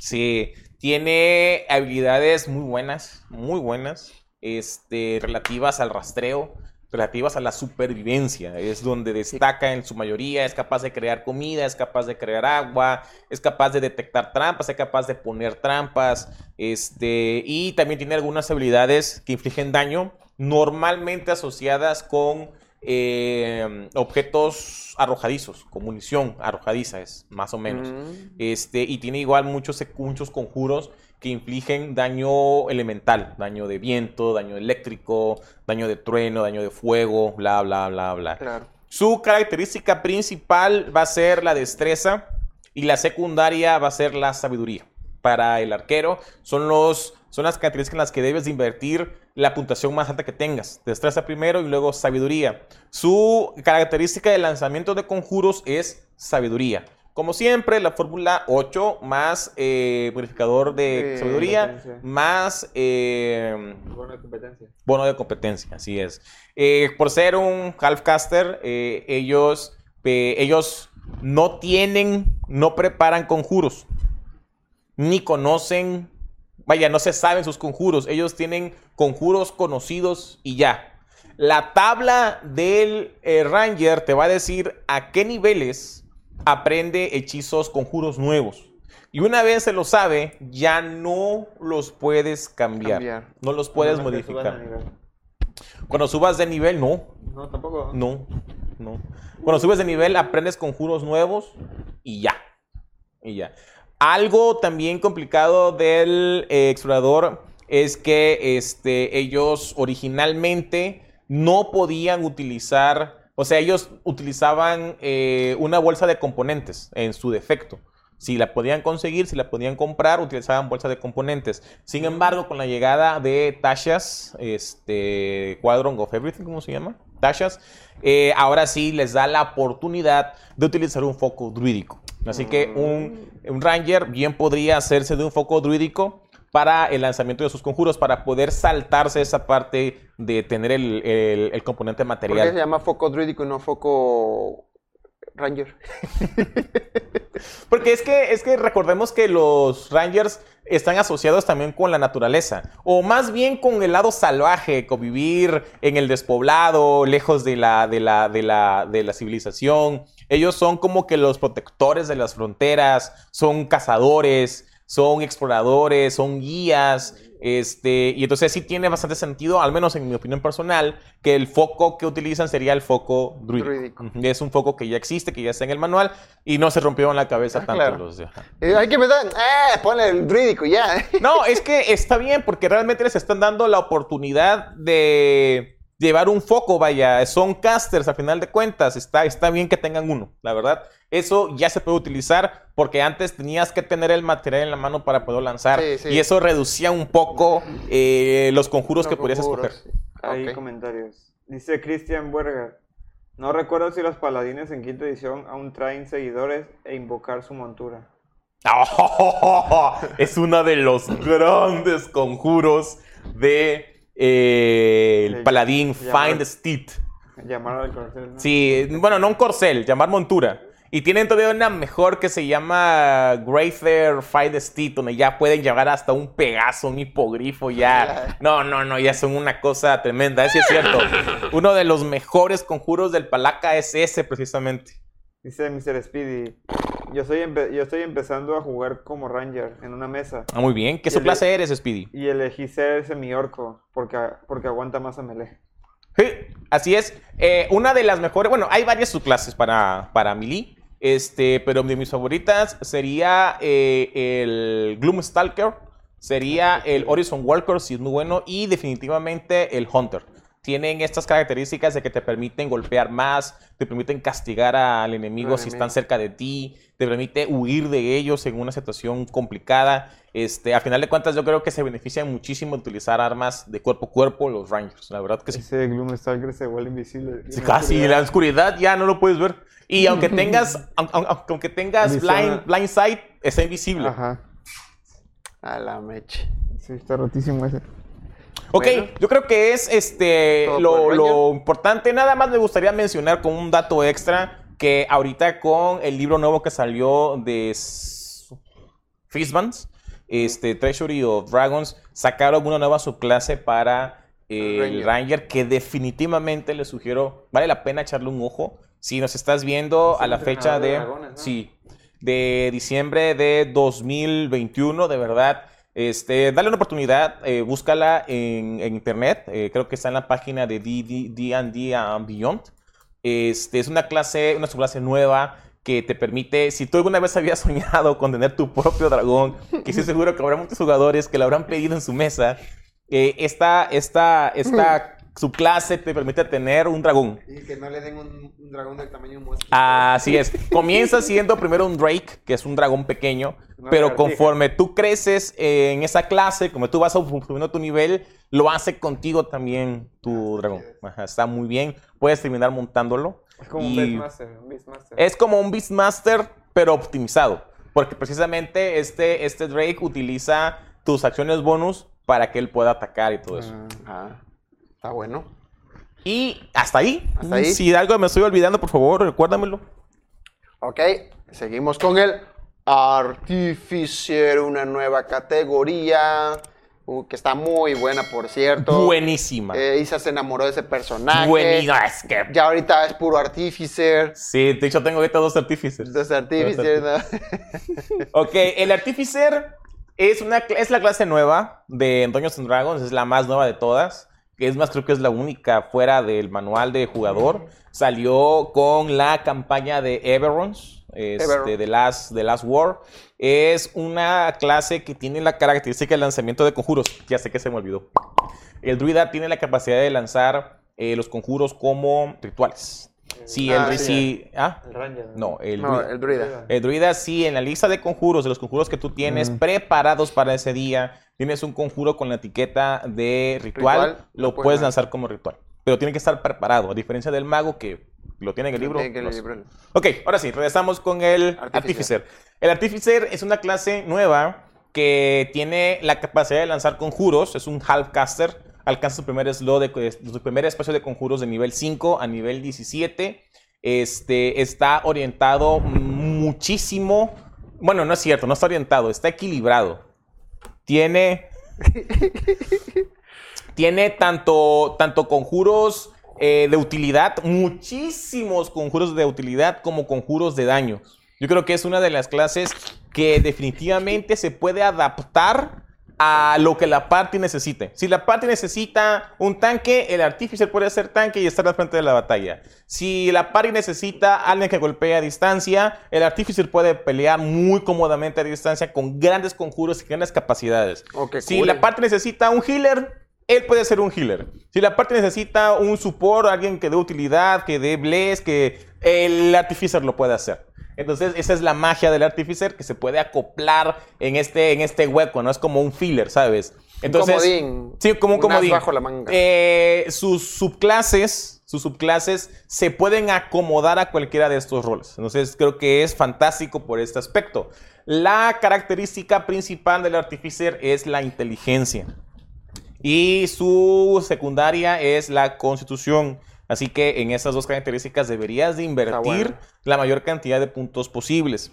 Sí, tiene habilidades muy buenas, muy buenas, este, relativas al rastreo, relativas a la supervivencia. Es donde destaca en su mayoría, es capaz de crear comida, es capaz de crear agua, es capaz de detectar trampas, es capaz de poner trampas, este, y también tiene algunas habilidades que infligen daño, normalmente asociadas con eh, objetos arrojadizos, con munición arrojadiza, es más o menos. Mm. Este, y tiene igual muchos, muchos conjuros que infligen daño elemental, daño de viento, daño eléctrico, daño de trueno, daño de fuego, bla, bla, bla, bla. Claro. Su característica principal va a ser la destreza y la secundaria va a ser la sabiduría. Para el arquero son, los, son las características en las que debes de invertir la puntuación más alta que tengas. Destreza primero y luego sabiduría. Su característica de lanzamiento de conjuros es sabiduría. Como siempre, la fórmula 8 más eh, modificador de Eh, sabiduría más... eh, Bueno, de competencia. Bono de competencia, así es. Eh, por ser un halfcaster, eh, ellos, eh, ellos no tienen, no preparan conjuros, ni conocen, vaya, no se saben sus conjuros. Ellos tienen conjuros conocidos y ya. La tabla del eh, Ranger te va a decir a qué niveles aprende hechizos, conjuros nuevos. Y una vez se lo sabe, ya no los puedes cambiar. Cambiar. No los puedes modificar. Cuando subas de nivel, no. No, tampoco. No, no. Cuando subes de nivel, aprendes conjuros nuevos y ya. Y ya. Algo también complicado del eh, explorador es que este, ellos originalmente no podían utilizar, o sea, ellos utilizaban eh, una bolsa de componentes en su defecto. Si la podían conseguir, si la podían comprar, utilizaban bolsa de componentes. Sin embargo, con la llegada de Tashas, este, of Everything, ¿cómo se llama? Tashas, eh, ahora sí les da la oportunidad de utilizar un foco druídico. Así que un, un Ranger bien podría hacerse de un foco druídico para el lanzamiento de sus conjuros, para poder saltarse esa parte de tener el, el- el componente ¿Por qué se material. llama foco druídico y no foco Ranger? Porque es que, es que recordemos que los Rangers están asociados también con la naturaleza, o más bien con el lado salvaje, con vivir en el despoblado, lejos de la, de la, de la, de la civilización. Ellos son como que los protectores de las fronteras, son cazadores, son exploradores, son guías, este, y entonces sí tiene bastante sentido, al menos en mi opinión personal, que el foco que utilizan sería el foco druídico. Es un foco que ya existe, que ya está en el manual, y no se rompió en la cabeza Ah, tanto claro. los. Eh, hay que pensar, eh, ponle el druídico ya. No, es que está bien porque realmente les están dando la oportunidad de llevar un foco, vaya, son casters a final de cuentas, está, está bien que tengan uno, la verdad. Eso ya se puede utilizar porque antes tenías que tener el material en la mano para poder lanzar Sí, sí. y eso reducía un poco eh, los conjuros que Los conjuros. escoger. Hay comentarios. Dice Christian Buerger. No recuerdo si los paladines en quinta edición aún traen seguidores e invocar su montura. es uno de los grandes conjuros de eh, el paladín llamar- Find Steed. Llamar al corcel, ¿no? Sí, bueno, no un corcel, llamar montura. Y tienen todavía una mejor que se llama Greyfair Fight Steed, donde ya pueden llevar hasta un pegaso, un hipogrifo, ya. No, no, no, ya son una cosa tremenda, eso es cierto. Uno de los mejores conjuros del Palaca es ese, precisamente. Dice Mr. Speedy. Yo, empe- yo estoy empezando a jugar como Ranger en una mesa. Ah, muy bien. ¿Qué el- clase eres, Speedy? Y elegí ser semi-orco porque, porque aguanta más a melee. Sí, así es. Eh, una de las mejores, bueno, hay varias subclases para, para melee, este, pero de mis favoritas sería eh, el Gloomstalker, sería el Horizon Walker, si es muy bueno, y definitivamente el Hunter. Tienen estas características de que te permiten golpear más, te permiten castigar al enemigo si enemigo. están cerca de ti, te permite huir de ellos en una situación complicada. Este, a final de cuentas, yo creo que se benefician muchísimo de utilizar armas de cuerpo a cuerpo los Rangers. La verdad que sí. Ese Gloomstalker se vuelve invisible. Sí, casi, en la oscuridad ya no lo puedes ver. Y aunque tengas, aun- aun- aunque tengas blind, blind sight, está invisible. Ajá. A la mecha. Sí, está rotísimo ese. Ok, Bueno. yo creo que es este lo, importante. Nada más me gustaría mencionar como un dato extra que ahorita con el libro nuevo que salió de Fistbands, este Treasury of Dragons, sacaron una nueva subclase para eh, El el Ranger. Que definitivamente les sugiero, vale la pena echarle un ojo. Si nos estás viendo a la fecha de de, dragones, ¿no? sí, de diciembre de 2021, de verdad, este, dale una oportunidad, eh, búscala en, internet, eh, creo que está en la página de D&D and Beyond. Este, es una clase, una subclase nueva que te permite, si tú alguna vez habías soñado con tener tu propio dragón, que estoy seguro que habrá muchos jugadores que lo habrán pedido en su mesa, eh, esta, esta, esta subclase te permite tener un dragón. Y que no le den un, un dragón del tamaño de un. Así es. Comienza siendo primero un Drake, que es un dragón pequeño, Una pero lagartija. conforme tú creces eh, en esa clase, como tú vas subiendo tu nivel, lo hace contigo también tu dragón. Ajá, está muy bien. Puedes terminar montándolo. Es como un Y Beastmaster. Un Beastmaster. Es como un Beastmaster, pero optimizado. Porque precisamente este, este Drake utiliza tus acciones bonus para que él pueda atacar y todo eso. Ah, está bueno. Y hasta ahí. Hasta ahí. Si algo me estoy olvidando, por favor, recuérdamelo. Ok, seguimos con el Artificer, una nueva categoría uh, que está muy buena, por cierto. Buenísima. Eh, Isa se enamoró de ese personaje. Buenísima. Es que Ya ahorita es puro Artificer. Sí, de hecho tengo ahorita dos artífices. Dos Artificer, ¿no? Ok, el Artificer es, una, es la clase nueva de and Dragons, es la más nueva de todas. Que es más, creo que es la única fuera del manual de jugador. Salió con la campaña de Everons, este, de, Last, de Last War. Es una clase que tiene la característica de lanzamiento de conjuros. Ya sé que se me olvidó. El druida tiene la capacidad de lanzar eh, los conjuros como rituales. Si Ah, el sí. si- ¿ah? El Ranger. No, el No, druida. el druida. El druida sí, en la lista de conjuros, de los conjuros que tú tienes preparados para ese día, tienes un conjuro con la etiqueta de ritual, Ritual, lo puedes lanzar como ritual. Pero tiene que estar preparado, a diferencia del mago que lo tiene en el libro. Tiene que el. Ok, ahora sí, regresamos con el Artificer. Artificer. El Artificer es una clase nueva que tiene la capacidad de lanzar conjuros, es un half-caster, alcanza su primer, slot de, su primer espacio de conjuros de nivel 5 a nivel 17. Este, está orientado muchísimo, bueno, no es cierto, no está orientado, está equilibrado. Tiene tiene tanto, tanto conjuros eh, de utilidad, muchísimos conjuros de utilidad como conjuros de daño. Yo creo que es una de las clases que definitivamente se puede adaptar a lo que la party necesite. Si la party necesita un tanque, el artificer puede ser tanque y estar al frente de la batalla. Si la party necesita alguien que golpee a distancia, el artificer puede pelear muy cómodamente a distancia con grandes conjuros y grandes capacidades. Si cool. la party necesita un healer, él puede ser un healer. Si la party necesita un support, alguien que dé utilidad, que dé bless, que el artificer lo puede hacer. Entonces, esa es la magia del artificer que se puede acoplar en este, en este hueco, ¿no? Es como un filler, ¿sabes? Entonces, comodín. Sí, como un Un comodín. bajo la manga. Eh, sus subclases, sus subclases se pueden acomodar a cualquiera de estos roles. Entonces, creo que es fantástico por este aspecto. La característica principal del artificer es la inteligencia. Y su secundaria es la constitución. Así que en esas dos características deberías de invertir bueno. la mayor cantidad de puntos posibles.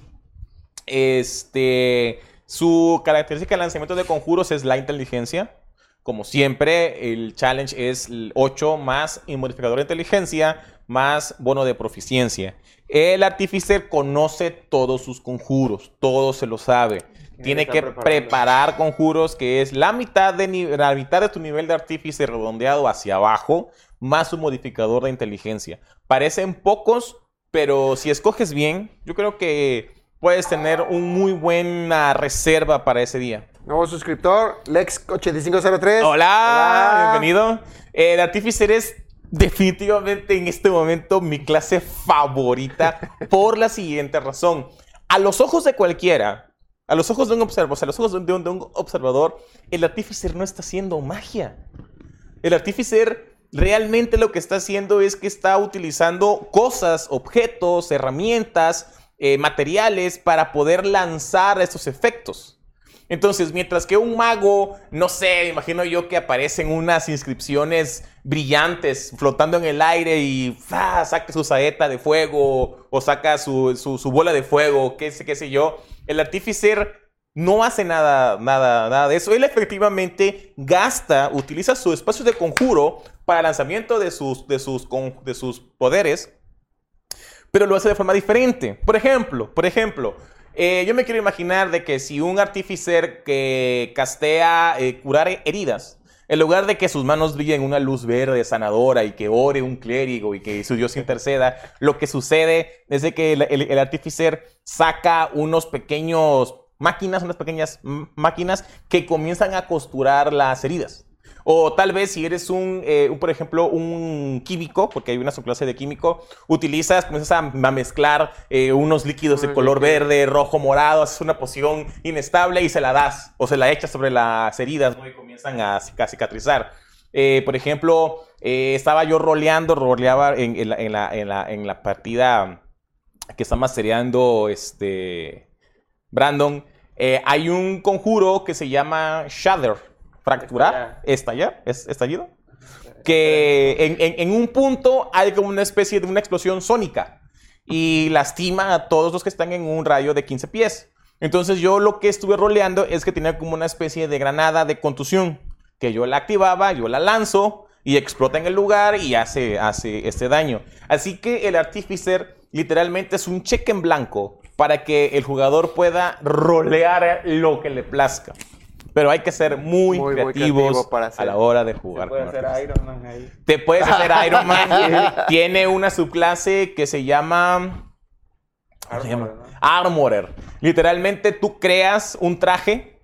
Este, su característica de lanzamiento de conjuros es la inteligencia. Como siempre, el challenge es el 8 más el modificador de inteligencia más bono de proficiencia. El artificer conoce todos sus conjuros, todo se lo sabe. Tiene que preparar conjuros que es la mitad, de la mitad de tu nivel de artífice redondeado hacia abajo, más su modificador de inteligencia. Parecen pocos, pero si escoges bien, yo creo que puedes tener un muy buena reserva para ese día. Nuevo suscriptor, Lex8503. Hola, bienvenido. El artífice es definitivamente en este momento mi clase favorita por la siguiente razón. A los ojos de cualquiera, a los ojos de un observador, a los ojos de un, de un observador, el artífice no está haciendo magia. El artífice realmente lo que está haciendo es que está utilizando cosas, objetos, herramientas, eh, materiales para poder lanzar estos efectos. Entonces, mientras que un mago, no sé, imagino yo que aparecen unas inscripciones brillantes flotando en el aire y ¡fa! saca su saeta de fuego o saca su, su- bola de fuego, qué sé, qué sé yo. El artífice no hace nada, nada, nada de eso. Él efectivamente gasta, utiliza su espacio de conjuro para lanzamiento de sus, de sus, de sus poderes pero lo hace de forma diferente. Por ejemplo, por ejemplo, eh, yo me quiero imaginar de que si un artificer que castea eh, curar heridas, en lugar de que sus manos brillen una luz verde sanadora y que ore un clérigo y que su dios interceda, lo que sucede es de que el, el, el artificer saca unos pequeños máquinas, unas pequeñas máquinas que comienzan a costurar las heridas. O tal vez si eres un, eh, un, por ejemplo, un químico, porque hay una subclase de químico, utilizas, comienzas a, a mezclar eh, unos líquidos de Unos color verde, rojo, morado, haces una poción inestable y se la das. O se la echas sobre las heridas ¿no? y comienzan a, cic- a cicatrizar. Eh, por ejemplo, estaba yo roleando, roleaba en, en la, en, la, en, la, en la partida que está mastereando este Brandon. Hay un conjuro que se llama Shatter. Fracturar, estallar, es estallido. Que en, en- en un punto hay como una especie de una explosión sónica y lastima a todos los que están en un radio de 15 pies. Entonces yo lo que estuve roleando es que tenía como una especie de granada de contusión, que yo la activaba, yo la lanzo y explota en el lugar y hace, hace este daño. Así que el artificer literalmente es un cheque en blanco para que el jugador pueda rolear lo que le plazca. Pero hay que ser muy, Muy, muy creativos creativo para hacer. a la hora de jugar. Puede con ser artistas. Iron Man ahí. Te puedes hacer Iron Man. Tiene una subclase que se llama ¿Cómo se llama? Armorer. Literalmente tú creas un traje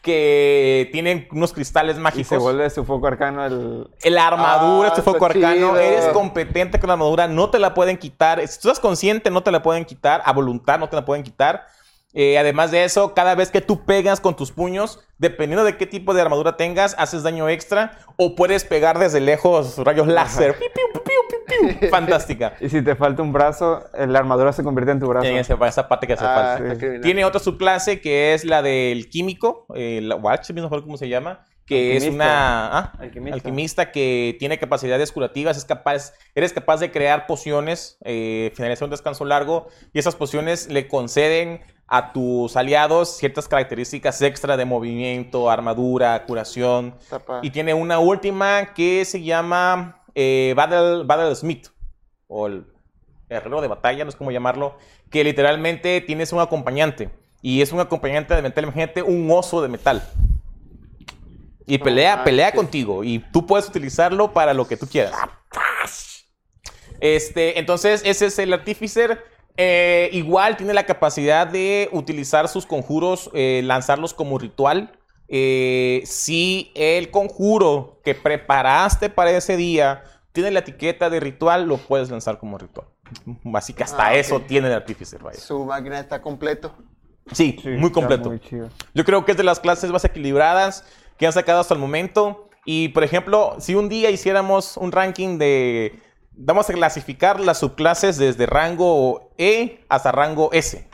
que tiene unos cristales Y mágicos. se vuelve su foco arcano el... La armadura, Ah, foco arcano, chido. eres competente con la armadura, no te la pueden quitar. Si tú estás consciente, no te la pueden quitar. A voluntad, no te la pueden quitar. Eh, además de eso, cada vez que tú pegas con tus puños, dependiendo de qué tipo de armadura tengas, haces daño extra o puedes pegar desde lejos rayos láser. Piu, piu, piu, piu, piu. Fantástica. Y si te falta un brazo, eh, la armadura se convierte en tu brazo. En ese- esa parte que hace Ah, falta. sí. criminal. Tiene otra subclase que es la del químico, eh, la Watch, no sé cómo se llama, que es una ah, Alquimista. alquimista que tiene capacidades curativas, es capaz, eres capaz de crear pociones, eh, finalizar un descanso largo y esas pociones le conceden a tus aliados ciertas características extra de movimiento, armadura, curación. Y tiene una última que se llama eh, Battle, Battle Smith. O el herrero de batalla, no es como llamarlo. Que literalmente tienes un acompañante. Y es un acompañante de metal, imagínate un oso de metal. Y pelea, pelea contigo. Y tú puedes utilizarlo para lo que tú quieras. Este, entonces, ese es el Artificer. Eh, igual tiene la capacidad de utilizar sus conjuros, eh, lanzarlos como ritual. Eh, si el conjuro que preparaste para ese día tiene la etiqueta de ritual, lo puedes lanzar como ritual. Así que hasta Ah, eso tiene el Artificer. vaya. Su máquina está completo. Sí, Sí, muy completo. Muy. Yo creo que es de las clases más equilibradas que han sacado hasta el momento. Y, por ejemplo, si un día hiciéramos un ranking de... Vamos a clasificar las subclases desde rango E hasta rango S.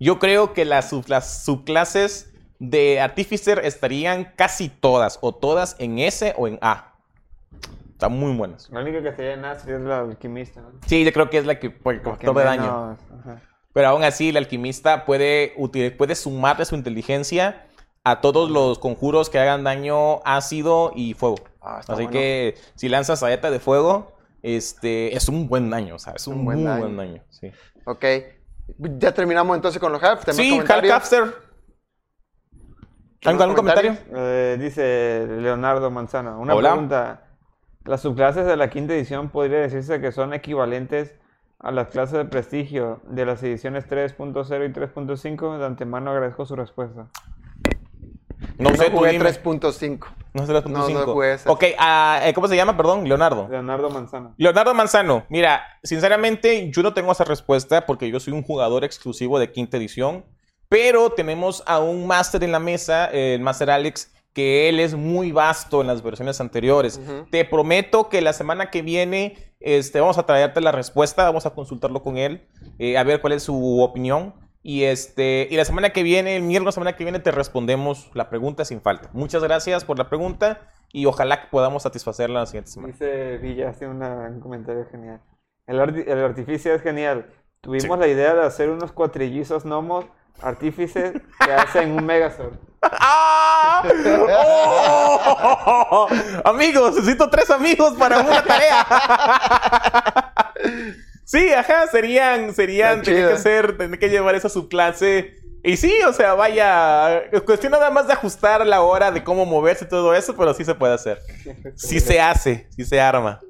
Yo creo que las, sub- las subclases de Artificer estarían casi todas, o todas en S o en A. Están muy buenas. La única que estaría en A sería la alquimista, ¿no? Sí, yo creo que es la que pues, de daño. ajá. Pero aún así, el alquimista puede, puede sumarle su inteligencia a todos los conjuros que hagan daño ácido y fuego. Ah, está así bueno. que si lanzas saeta de fuego, este, es un buen daño, ¿sabes? Es un, Un buen muy daño. buen daño. Sí, Ok. Ya terminamos entonces con los half. ¿Tenemos sí Hal comentarios? Capster. ¿Algún, algún comentario? Eh, dice Leonardo Manzano. Una Hola. pregunta. Las subclases de la quinta edición podría decirse que son equivalentes a las clases de prestigio de las ediciones 3.0 y 3.5. De antemano agradezco su respuesta. No Yo sé, jugué dime. 3.5. No sé, 3.5. No, no jugué ese. Ok, ah, eh, ¿cómo se llama? Perdón, Leonardo. Leonardo Manzano. Leonardo Manzano, mira, sinceramente yo no tengo esa respuesta porque yo soy un jugador exclusivo de quinta edición, pero tenemos a un máster en la mesa, el máster Alex, que él es muy vasto en las versiones anteriores. Te prometo que la semana que viene este, vamos a traerte la respuesta, vamos a consultarlo con él, eh, a ver cuál es su opinión. Y, este, y la semana que viene, el miércoles, semana que viene, te respondemos la pregunta sin falta. Muchas gracias por la pregunta y ojalá que podamos satisfacerla la siguiente semana. Dice Villa, hace una- un comentario genial. El, arti- el artificio es genial. Tuvimos Sí. la idea de hacer unos cuatrillizos gnomos artífices que hacen un Megazord. ¡Ah! ¡Oh! Amigos, necesito tres amigos para una tarea. Sí, ajá, serían, serían, tener que hacer, tener que llevar esa subclase. Y sí, o sea, vaya, es cuestión nada más de ajustar la hora de cómo moverse y todo eso, pero sí se puede hacer. Sí se hace, sí se arma.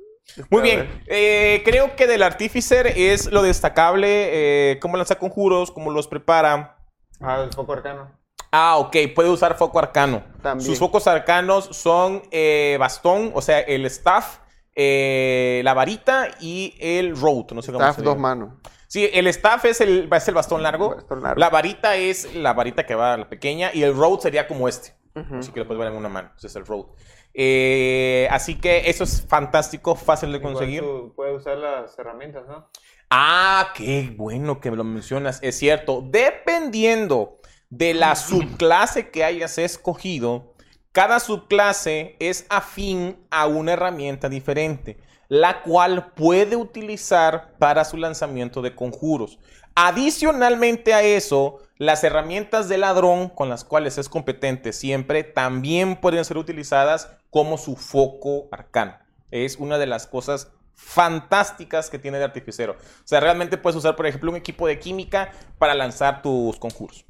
Muy bien, eh, creo que del Artificer es lo destacable, eh, cómo lanza conjuros, cómo los prepara. Ah, el foco arcano. Ah, ok, puede usar foco arcano. También. Sus focos arcanos son eh, bastón, o sea, el staff, eh, la varita y el road. No sé cómo Staff se dos manos. Sí, el staff es el, es el bastón largo. Bastón largo. La varita es la varita que va a la pequeña y el road sería como este. Así que lo puedes ver en una mano. Ese es el road. Eh, así que eso es fantástico, fácil de conseguir. su- puede usar las herramientas, ¿no? Ah, qué bueno que me lo mencionas. Es cierto. Dependiendo de la subclase que hayas escogido, cada subclase es afín a una herramienta diferente, la cual puede utilizar para su lanzamiento de conjuros. Adicionalmente a eso, las herramientas de ladrón con las cuales es competente siempre también pueden ser utilizadas como su foco arcano. Es una de las cosas fantásticas que tiene de artificero. O sea, realmente puedes usar, por ejemplo, un equipo de química para lanzar tus conjuros.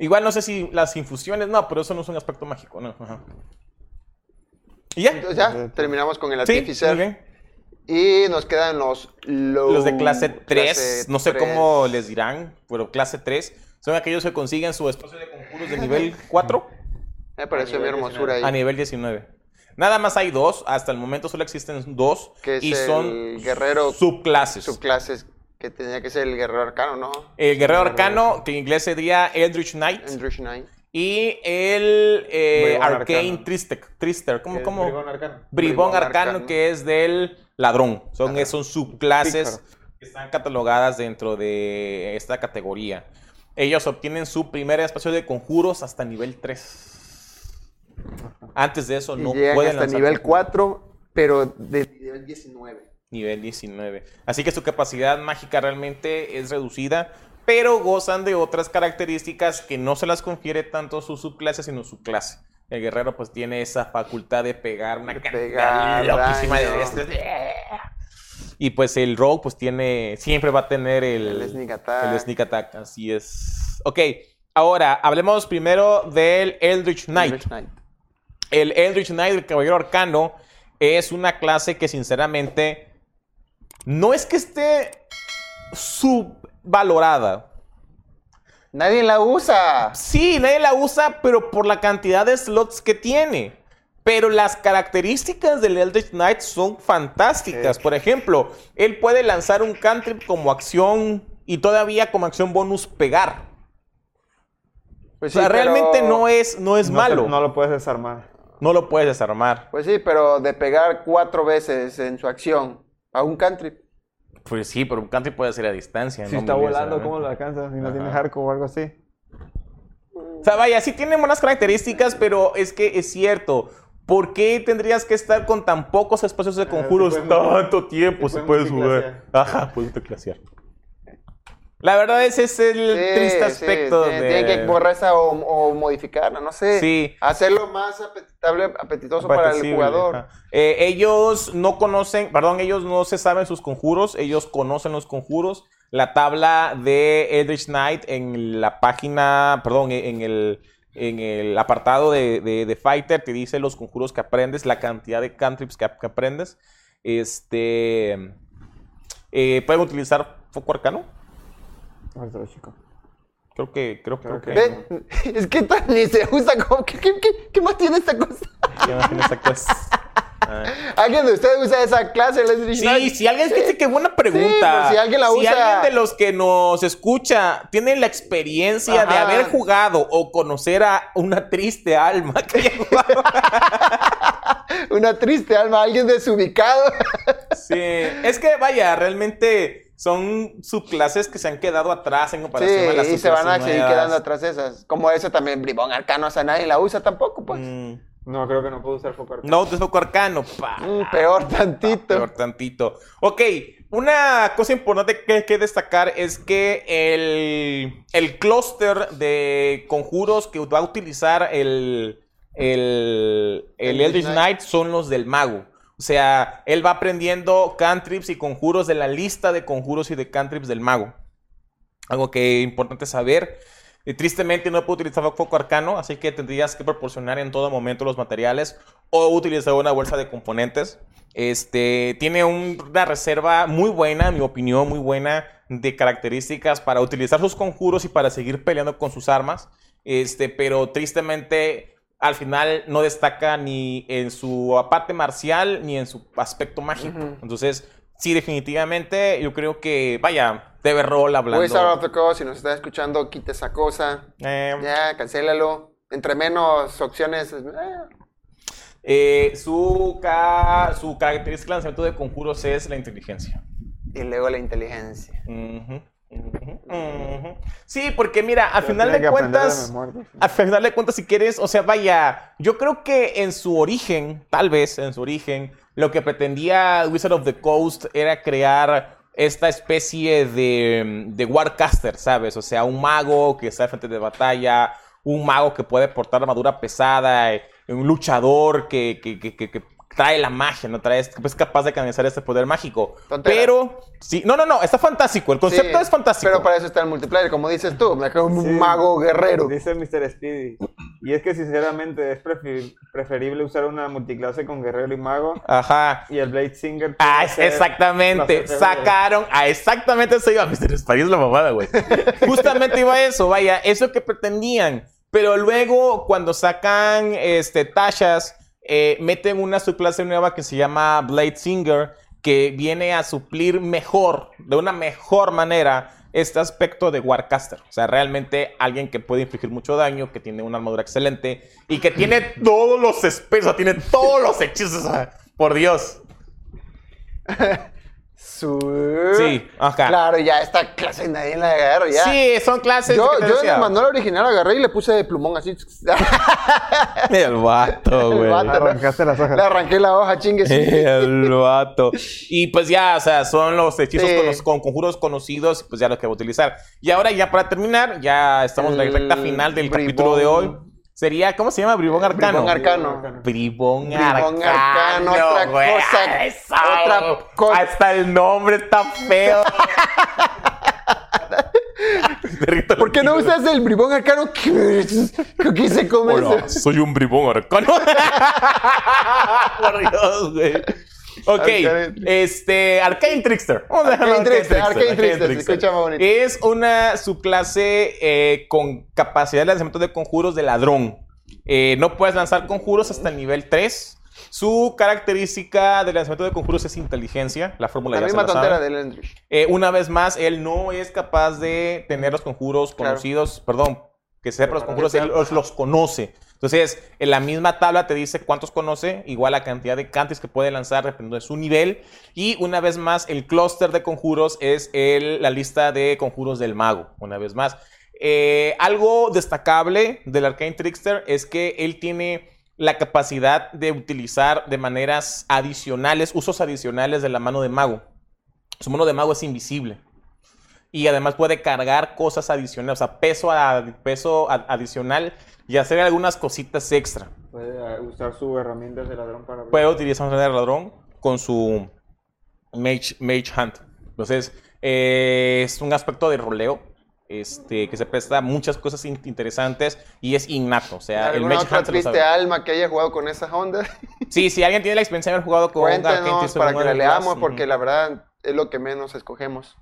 Igual no sé si las infusiones, no, pero eso no es un aspecto mágico, ¿no? Ajá. ¿Y ya? Entonces ya terminamos con el Sí, Artificer. bien. Y nos quedan los low- Los de clase 3, clase no sé 3. cómo les dirán, pero clase 3 son aquellos que consiguen su espacio de conjuros de nivel 4 Me pareció A mi nivel hermosura ahí. a nivel 19. Nada más hay dos, hasta el momento solo existen dos Que es y el son guerrero subclases. subclases que tenía que ser el guerrero arcano, ¿no? El guerrero arcano, que en inglés sería Eldritch Knight. Andrew Knight. Y el eh, Arcane. Trister, Trister. ¿Cómo? El cómo? bribón arcano. Bribón Bribón arcano, arcano. que es del ladrón. Son, Ajá. son subclases Pícaro. que están catalogadas dentro de esta categoría. Ellos obtienen su primer espacio de conjuros hasta nivel 3. Antes de eso Y no pueden hasta lanzar nivel conjuros. 4, pero de nivel 19. Nivel 19. Así que su capacidad mágica realmente es reducida, pero gozan de otras características que no se las confiere tanto su subclase, sino su clase. El guerrero pues tiene esa facultad de pegar una De pegar loquísima de bestias. Y pues el Rogue, pues tiene. Siempre va a tener el. El sneak attack. El sneak attack, así es. Ok, ahora hablemos primero del Eldritch Knight. Eldritch Knight. El Eldritch Knight, el Caballero Arcano, es una clase que sinceramente no es que esté subvalorada. Nadie la usa. Sí, nadie la usa, pero por la cantidad de slots que tiene. Pero las características del Eldritch Knight son fantásticas. Sí. Por ejemplo, él puede lanzar un cantrip como acción y todavía como acción bonus pegar. Pues o sea, realmente no es, no es No malo. no lo puedes desarmar. no lo puedes desarmar. Pues sí, pero de pegar cuatro veces en su acción a un country. Pues sí, pero un cantrip puede ser a distancia. Si no está volando, ¿cómo lo alcanzas? Si no Ajá. tienes arco o algo así. O sea, vaya, sí tiene buenas características, pero es que es cierto. ¿Por qué tendrías que estar con tan pocos espacios de Ah, conjuros tanto tiempo? se puede jugar. Ajá, puedes multiclasear. La verdad ese es el Sí, triste sí, aspecto tiene- de... Tiene que borrar esa o, o modificarla, no sé. Sí. Hacerlo más apetitable, apetitoso para el jugador. Eh, ellos no conocen, perdón, ellos no se saben sus conjuros, ellos conocen los conjuros. La tabla de Eldritch Knight en la página, perdón, en el, en el apartado de, de- de Fighter te dice los conjuros que aprendes, la cantidad de cantrips que, que aprendes. Este. eh, ¿Pueden utilizar Foco Arcano? Chico. Creo que, creo, que. Es que tan- ni se usa como. ¿Qué, qué, qué- qué más tiene esta cosa? Ya no tiene esa cosa. ¿Alguien de ustedes usa esa clase? Sí, si alguien dice que buena pregunta. Sí, pues, si alguien la Si usa- alguien de los que nos escucha tiene la experiencia de haber jugado o conocer a una triste alma que haya jugado. Una triste alma, alguien desubicado. sí, es que vaya, realmente son subclases que se han quedado atrás en Sí, comparación a las y se van a seguir nuevas. quedando atrás esas. Como ese también, Bribón Arcano, o sea, nadie la usa tampoco, pues. Mm, No, creo que no puedo usar foco arcano. no, de foco arcano. pa. Mm, peor tantito. Peor tantito. Ok, una cosa importante que hay que destacar es que el, el clúster de conjuros que va a utilizar el, el, el El Eldritch Knight. Knight son los del mago. O sea, él va aprendiendo cantrips y conjuros de la lista de conjuros y de cantrips del mago. Algo que es importante saber. Y tristemente no puedo utilizar foco arcano, así que tendrías que proporcionar en todo momento los materiales o utilizar una bolsa de componentes. Este tiene un- una reserva muy buena, en mi opinión, muy buena de características para utilizar sus conjuros y para seguir peleando con sus armas. Este, pero tristemente al final no destaca ni en su parte marcial ni en su aspecto mágico. Entonces, sí, definitivamente, yo creo que, vaya, debe rol hablando. Wizard of the Coast, si nos está escuchando, quite esa cosa. Eh, Ya, cancélalo. Entre menos opciones. eh, eh, su, ca- su característica de lanzamiento de conjuros es la inteligencia. y luego la inteligencia. Ujú. Sí, porque mira, al Pero final de cuentas, memoria. al final de cuentas, si quieres, o sea, vaya, yo creo que en su origen, tal vez en su origen, lo que pretendía Wizard of the Coast era crear esta especie de, de Warcaster, ¿sabes? O sea, un mago que está al frente de batalla, un mago que puede portar armadura pesada, eh, un luchador que- que- que- que trae la magia, ¿no? Trae, es capaz de canalizar este poder mágico. Tonteras. Pero, sí, no, no, no, está fantástico, el concepto Sí, es fantástico. Pero para eso está el multiplayer, como dices tú. Me un Sí. mago guerrero. Dice Mr. Speedy. Y es que sinceramente es preferible usar una multiclase con guerrero y mago. Ajá. Y el Blade Singer. Ah, exactamente. Sacaron. Ah, exactamente eso iba. Mr. Spidey es la mamada, güey. Justamente iba a eso, vaya. Eso que pretendían. Pero luego, cuando sacan este, tachas, eh, meten una subclase nueva que se llama Blade Singer, que viene a suplir mejor, de una mejor manera, este aspecto de Warcaster. O sea, realmente alguien que puede infligir mucho daño, que tiene una armadura excelente y que tiene todos los espesos, tiene todos los hechizos. Por Dios. Su... Sí, ajá. Claro, ya esta clase nadie la agarró ya. Sí, son clases. Yo, que te yo en decía. el manual original agarré y le puse de plumón así. El vato, El güey. vato. Arrancaste las hojas. Le arranqué la hoja, chingue. sí. El vato. Y pues ya, o sea, son los hechizos Sí. con, los- con conjuros conocidos, y pues ya los que voy a utilizar. Y ahora ya para terminar, ya estamos en la recta final del bribón. capítulo de hoy. Sería, ¿cómo se llama? Bribón Arcano. Bribón Arcano. Bribón Bribón Arcano. Arcano, otra güey. cosa- Eso. otra co- Hasta el nombre está feo. ¿Por qué no usas el bribón arcano? ¿Qué, qué se come Hola, eso? soy un bribón arcano. Por Dios, güey. Ok, Arcane- este, Arcane Trickster. Vamos a dejarlo Arcane Trickster, Arcane Trickster, bonito. Es una subclase eh, con capacidad de lanzamiento de conjuros de ladrón. Eh, no puedes lanzar conjuros hasta el nivel 3. Su característica de lanzamiento de conjuros es inteligencia. La fórmula La ya se misma la tontera saben. del. Eh, una vez más, él no es capaz de tener los conjuros Claro. conocidos, perdón, que sepa los conjuros, él los, los conoce. Entonces, en la misma tabla te dice cuántos conoce, igual la cantidad de cantes que puede lanzar dependiendo de su nivel. Y una vez más, el clúster de conjuros es la lista de conjuros del mago, una vez más. Eh, algo destacable del Arcane Trickster es que él tiene la capacidad de utilizar de maneras adicionales, usos adicionales de la mano de mago. Su mano de mago es invisible. Y además puede cargar cosas adicionales, o sea, peso, a- peso adicional y hacer algunas cositas extra. Puede eh, usar su herramienta de ladrón para... Puede utilizar un ladrón con su Mage, Mage Hunt. Entonces, eh, es un aspecto de roleo este, que se presta a muchas cosas in- interesantes y es innato. O sea, el ¿Alguna Mage otra triste alma que haya jugado con esa onda? Sí, si alguien tiene la experiencia de haber jugado con Cuéntenos para que la leamos, porque la verdad es lo que menos escogemos.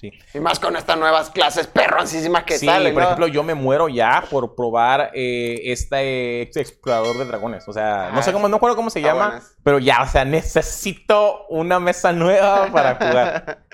Sí. Y más con estas nuevas clases perroncísimas que sí, salen, por ¿no? ejemplo, yo me muero ya por probar eh, este, este explorador de dragones. O sea, no sé Ah, cómo, no recuerdo cómo se llama, buenas. pero ya, o sea, necesito una mesa nueva para jugar.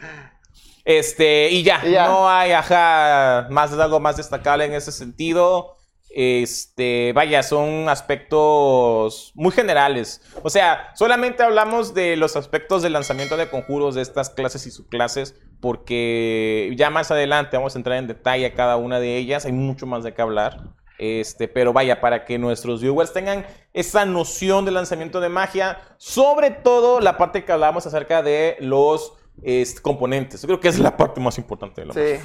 Este, y ya, Y ya. no hay, ajá, más algo más destacable en ese sentido. Este, vaya, son aspectos muy generales. O sea, solamente hablamos de los aspectos del lanzamiento de conjuros de estas clases y subclases, porque ya más adelante vamos a entrar en detalle a cada una de ellas. Hay mucho más de qué hablar. Este, pero vaya, para que nuestros viewers tengan esa noción del lanzamiento de magia, sobre todo la parte que hablamos acerca de los este, componentes. Yo creo que es la parte más importante de la magia. Sí.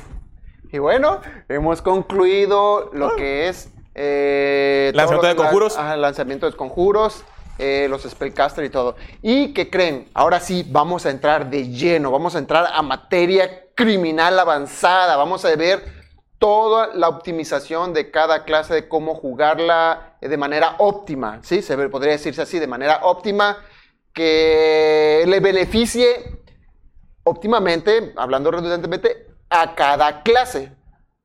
Y bueno, hemos concluido lo que es... eh, Ah. Lanzamiento de conjuros. Ajá, lanzamiento de conjuros, eh, los spellcaster y todo. ¿Y qué creen? Ahora sí, vamos a entrar de lleno, vamos a entrar a materia criminal avanzada, vamos a ver toda la optimización de cada clase, de cómo jugarla eh, de manera óptima, ¿sí? Se podría decirse así, de manera óptima, que le beneficie óptimamente, hablando redundantemente, a cada clase.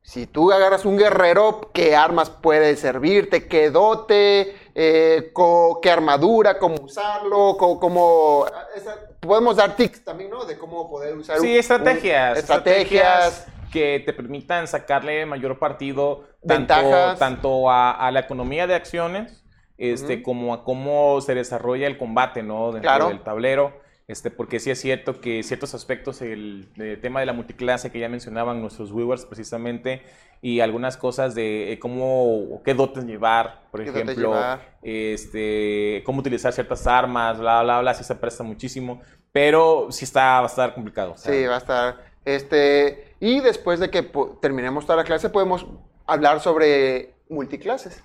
Si tú agarras un guerrero, ¿qué armas puede servirte? ¿Qué dote? Eh, co- ¿Qué armadura? ¿Cómo usarlo? co- ¿Cómo, esa- podemos dar tips también, ¿no? De cómo poder usar Sí, un- estrategias. un- estrategias. que te permitan sacarle mayor partido tanto, Ventajas. tanto a, a la economía de acciones este, como a cómo se desarrolla el combate ¿no? dentro Claro. del tablero. Este, porque sí es cierto que ciertos aspectos, el, el tema de la multiclase que ya mencionaban nuestros viewers precisamente, y algunas cosas de eh, cómo, qué dotes llevar, por ¿Qué dotes ejemplo, llevar? este, cómo utilizar ciertas armas, bla, bla, bla, sí se presta muchísimo, pero sí está, va a estar complicado. o sea, Sí, va a estar. Este, y después de que terminemos toda la clase, podemos hablar sobre multiclases.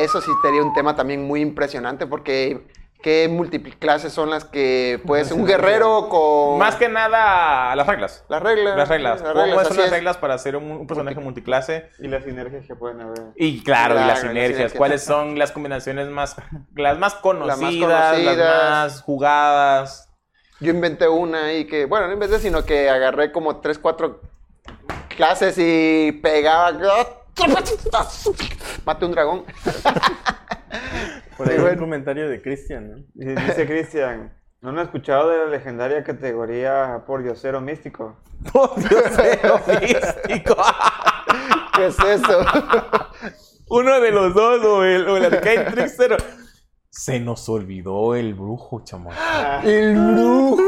Eso sí sería un tema también muy impresionante porque ¿qué multiclases son las que puede ser un guerrero con Más que nada las reglas. las reglas? Las reglas. Las ¿Cómo reglas, son las reglas para ser un, un personaje multiclase? Y las sinergias que pueden haber. Y claro, y Claro, las las sinergias. sinergias. ¿Cuáles son las combinaciones más, las más conocidas, las más, conocidas. jugadas? Yo inventé una ahí que, bueno, no inventé, sino que agarré como tres, cuatro clases y pegaba. Maté un dragón. Por ahí un comentario de Cristian, ¿no? Dice, Cristian, ¿no han escuchado de la legendaria categoría por diosero místico? ¡Oh, Dios mío, místico! ¿Qué es eso? Uno de los dos, o el, o el Arcane Trickster. Se nos olvidó el brujo, chamo. El brujo,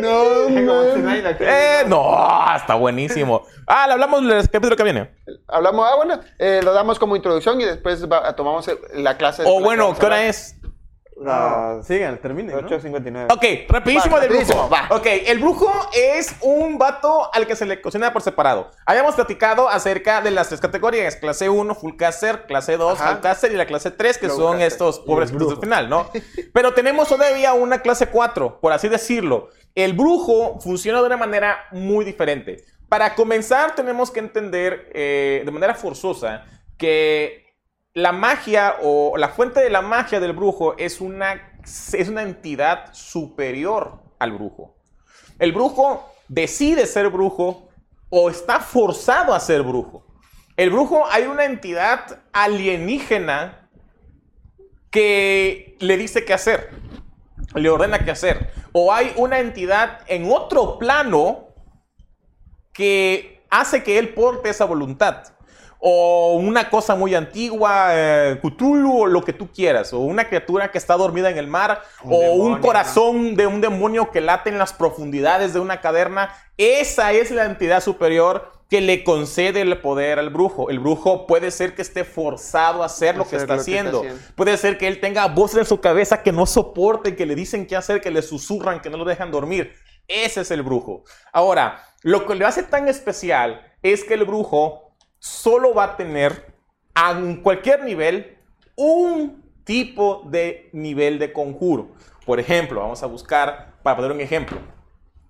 no, man. ¡Eh! ¡No! Está buenísimo. Ah, le hablamos del capítulo que viene. Hablamos, ah, bueno, eh, lo damos como introducción y después va- tomamos el- la clase. O de que bueno, ¿qué hora es? Las Sigan, terminen. ¿no? 8.59. Ok, rapidísimo Va, del rapidísimo, brujo. va. Ok, el brujo es un vato al que se le cocina por separado. Habíamos platicado acerca de las tres categorías: clase 1, full caster, clase 2, Ajá. full caster y la clase 3, que Low son caster. estos pobres brujo. final, ¿no? Pero tenemos todavía una clase 4, por así decirlo. El brujo funciona de una manera muy diferente. Para comenzar, tenemos que entender eh, de manera forzosa que la magia o la fuente de la magia del brujo es una, es una entidad superior al brujo. El brujo decide ser brujo o está forzado a ser brujo. El brujo hay una entidad alienígena que le dice qué hacer, le ordena qué hacer. O hay una entidad en otro plano que hace que él porte esa voluntad. O una cosa muy antigua, eh, Cthulhu, o lo que tú quieras. O una criatura que está dormida en el mar. Un o demonio, un ¿no? corazón de un demonio que late en las profundidades de una caverna. Esa es la entidad superior que le concede el poder al brujo. El brujo puede ser que esté forzado a hacer lo que está lo que está haciendo. haciendo. Puede ser que él tenga voces en su cabeza que no soporten, que le dicen qué hacer, que le susurran, que no lo dejan dormir. Ese es el brujo. Ahora, lo que le hace tan especial es que el brujo solo va a tener a cualquier nivel un tipo de nivel de conjuro. Por ejemplo, vamos a buscar, para poner un ejemplo.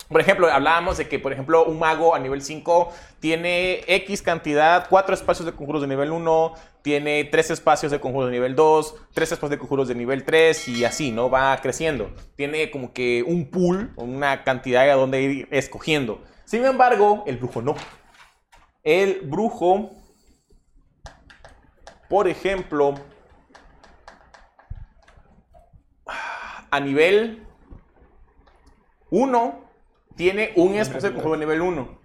Por ejemplo, hablábamos de que, por ejemplo, un mago a nivel 5 tiene X cantidad, 4 espacios de conjuros de nivel 1, tiene 3 espacios de conjuros de nivel 2, 3 espacios de conjuros de nivel 3 y así, ¿no? Va creciendo. Tiene como que un pool, una cantidad a donde ir escogiendo. Sin embargo, el brujo no. El brujo, por ejemplo, a nivel 1 tiene un espacio de conjuro de nivel 1.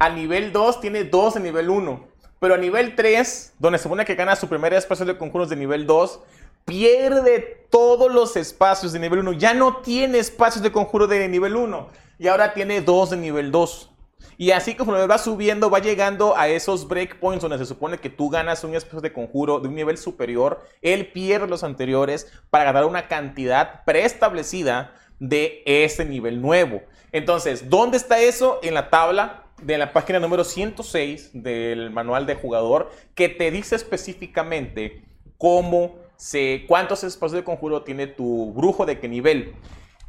A nivel 2 tiene 2 de nivel 1. Pero a nivel 3, donde se supone que gana su primer espacio de conjuros de nivel 2, pierde todos los espacios de nivel 1. Ya no tiene espacios de conjuro de nivel 1. Y ahora tiene 2 de nivel 2. Y así conforme va subiendo, va llegando a esos breakpoints donde se supone que tú ganas un espacio de conjuro de un nivel superior, él pierde los anteriores para ganar una cantidad preestablecida de ese nivel nuevo. Entonces, ¿dónde está eso? En la tabla de la página número 106 del manual de jugador que te dice específicamente cómo se, cuántos espacios de conjuro tiene tu brujo de qué nivel.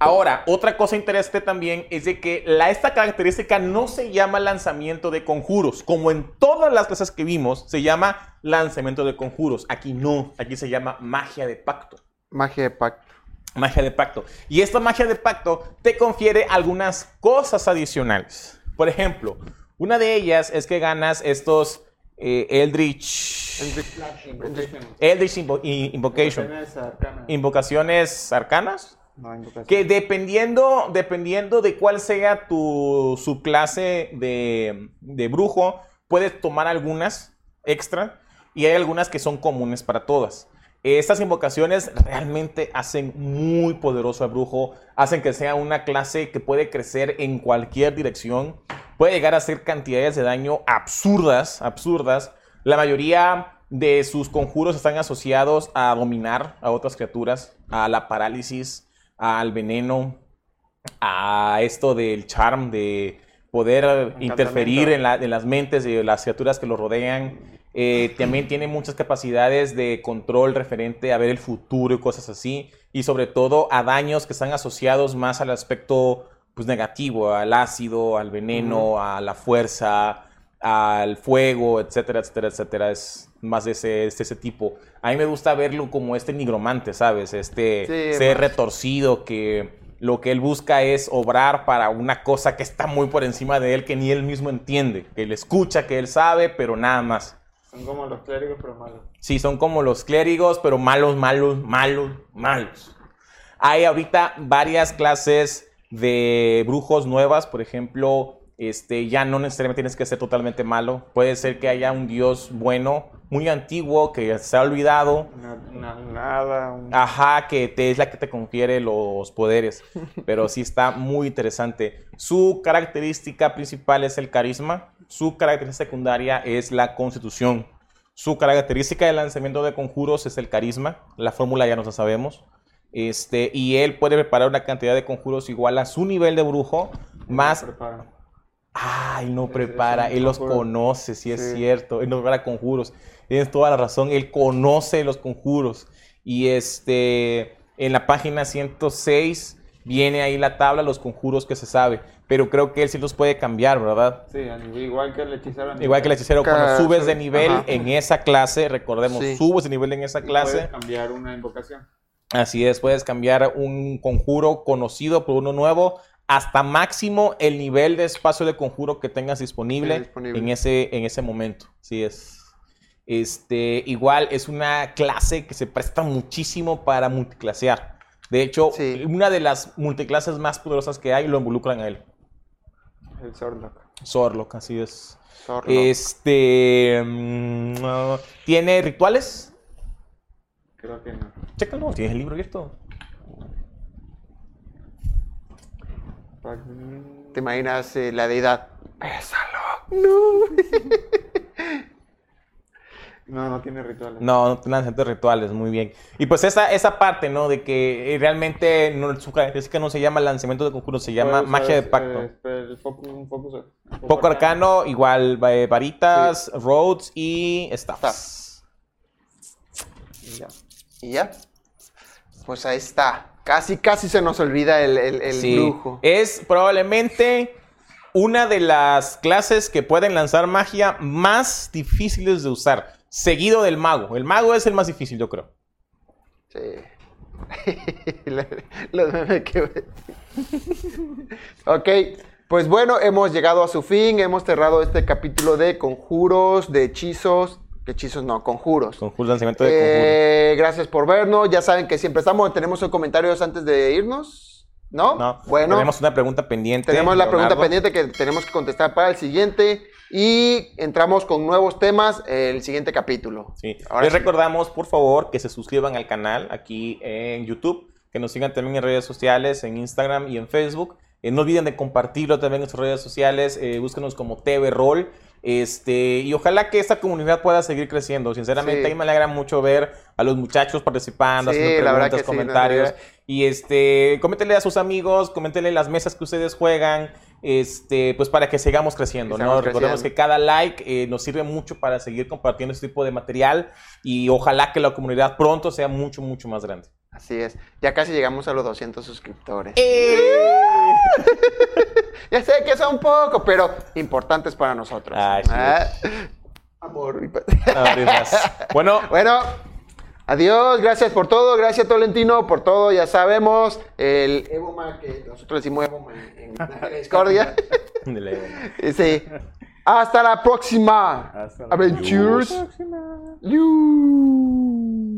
Ahora, otra cosa interesante también es de que la, esta característica no se llama lanzamiento de conjuros. Como en todas las clases que vimos, se llama lanzamiento de conjuros. Aquí no, aquí se llama magia de pacto. Magia de pacto. Magia de pacto. Y esta magia de pacto te confiere algunas cosas adicionales. Por ejemplo, una de ellas es que ganas estos eh, Eldritch, Eldritch in- Invocation, invocaciones arcanas. Que dependiendo, dependiendo de cuál sea tu subclase de, de brujo, puedes tomar algunas extra y hay algunas que son comunes para todas. Estas invocaciones realmente hacen muy poderoso al brujo, hacen que sea una clase que puede crecer en cualquier dirección, puede llegar a hacer cantidades de daño absurdas, absurdas. La mayoría de sus conjuros están asociados a dominar a otras criaturas, a la parálisis, al veneno, a esto del charm, de poder interferir en, la- en las mentes de las criaturas que lo rodean. Eh, también tiene muchas capacidades de control referente a ver el futuro y cosas así. Y sobre todo a daños que están asociados más al aspecto pues, negativo, al ácido, al veneno, a la fuerza, al fuego, etcétera, etcétera, etcétera. Es más de ese, de ese tipo. A mí me gusta verlo como este nigromante, ¿sabes? Este Sí, ser más. retorcido que lo que él busca es obrar para una cosa que está muy por encima de él que ni él mismo entiende, que él escucha, que él sabe, pero nada más. Son como los clérigos, pero malos. Sí, son como los clérigos, pero malos, malos, malos, malos. Hay ahorita varias clases de brujos nuevas, por ejemplo, este, ya no necesariamente tienes que ser totalmente malo. Puede ser que haya un dios bueno, muy antiguo, que se ha olvidado, Una, una- nada. un- Ajá, que te, es la que te confiere los poderes. Pero sí está muy interesante. Su característica principal es el carisma. Su característica secundaria es la constitución. Su característica de lanzamiento de conjuros es el carisma. La fórmula ya no la sabemos. Este, y él puede preparar una cantidad de conjuros igual a su nivel de brujo, más... Prepara. Ah, él no prepara, él los conoce, sí es cierto. Él no prepara conjuros. Tienes toda la razón, él conoce los conjuros. Y este, en la página 106 viene ahí la tabla, los conjuros que se sabe. Pero creo que él sí los puede cambiar, ¿verdad? Sí, igual que el hechicero. Igual que el hechicero, cuando subes de nivel Ajá. en esa clase, recordemos, Sí. subes de nivel en esa clase. Puedes cambiar una invocación. Así es, puedes cambiar un conjuro conocido por uno nuevo hasta máximo el nivel de espacio de conjuro que tengas disponible, Sí, disponible. En, ese, en ese momento. Así es. Este, igual es una clase que se presta muchísimo para multiclasear. De hecho, Sí. una de las multiclases más poderosas que hay lo involucran a él. El Swordlock. Zorlok, así es. Este. mm, ah, ¿Tiene rituales? Creo que no. Chécalo, tienes el libro abierto. ¿Te imaginas eh, la deidad? Pésalo. No. No, no tiene rituales. No, no agentes rituales, muy bien. Y pues esa, esa parte, ¿no? De que eh, realmente no, su característica no se llama lanzamiento de conjuros, se llama Puedes magia de pacto. eh, el focus, un focus, un Poco arcano, igual eh, varitas, roads y staffs. Ya. Y ya. Pues ahí está. Casi, casi se nos olvida el, el, el Sí. brujo. Es probablemente una de las clases que pueden lanzar magia más difíciles de usar, seguido del mago. El mago es el más difícil, yo creo. Sí. Lo- Los memes que... ok, pues bueno, hemos llegado a su fin, hemos cerrado este capítulo de conjuros, de hechizos, hechizos no, conjuros. Conjuro, lanzamiento de conjuros. Eh, gracias por vernos, ya saben que siempre estamos, tenemos comentarios antes de irnos, ¿no? No, bueno, tenemos una pregunta pendiente. tenemos la pregunta pendiente que tenemos que contestar para el siguiente y entramos con nuevos temas el siguiente capítulo. Sí. Ahora Les sí. recordamos, por favor, que se suscriban al canal aquí en YouTube, que nos sigan también en redes sociales, en Instagram y en Facebook. Eh, no olviden de compartirlo también en sus redes sociales. eh, búsquenos como TV Roll. Este, y ojalá que esta comunidad pueda seguir creciendo. Sinceramente, Sí. a mí me alegra mucho ver a los muchachos participando, Sí, haciendo preguntas, que comentarios. y este, coméntenle a sus amigos, coméntenle las mesas que ustedes juegan, este, pues para que sigamos creciendo, ¿no? Recordemos que cada like eh, nos sirve mucho para seguir compartiendo este tipo de material y ojalá que la comunidad pronto sea mucho, mucho más grande. Así es, ya casi llegamos a los 200 suscriptores. ¡Eh! Ya sé que son poco, pero importantes para nosotros. Ay, sí. Ah, Amor. Bueno, Bueno, adiós, gracias por todo, gracias Tolentino por todo, ya sabemos, el Evoma, que nosotros decimos Evoma en, en la discordia. sí. Hasta la próxima. Hasta la Adventures. próxima. You.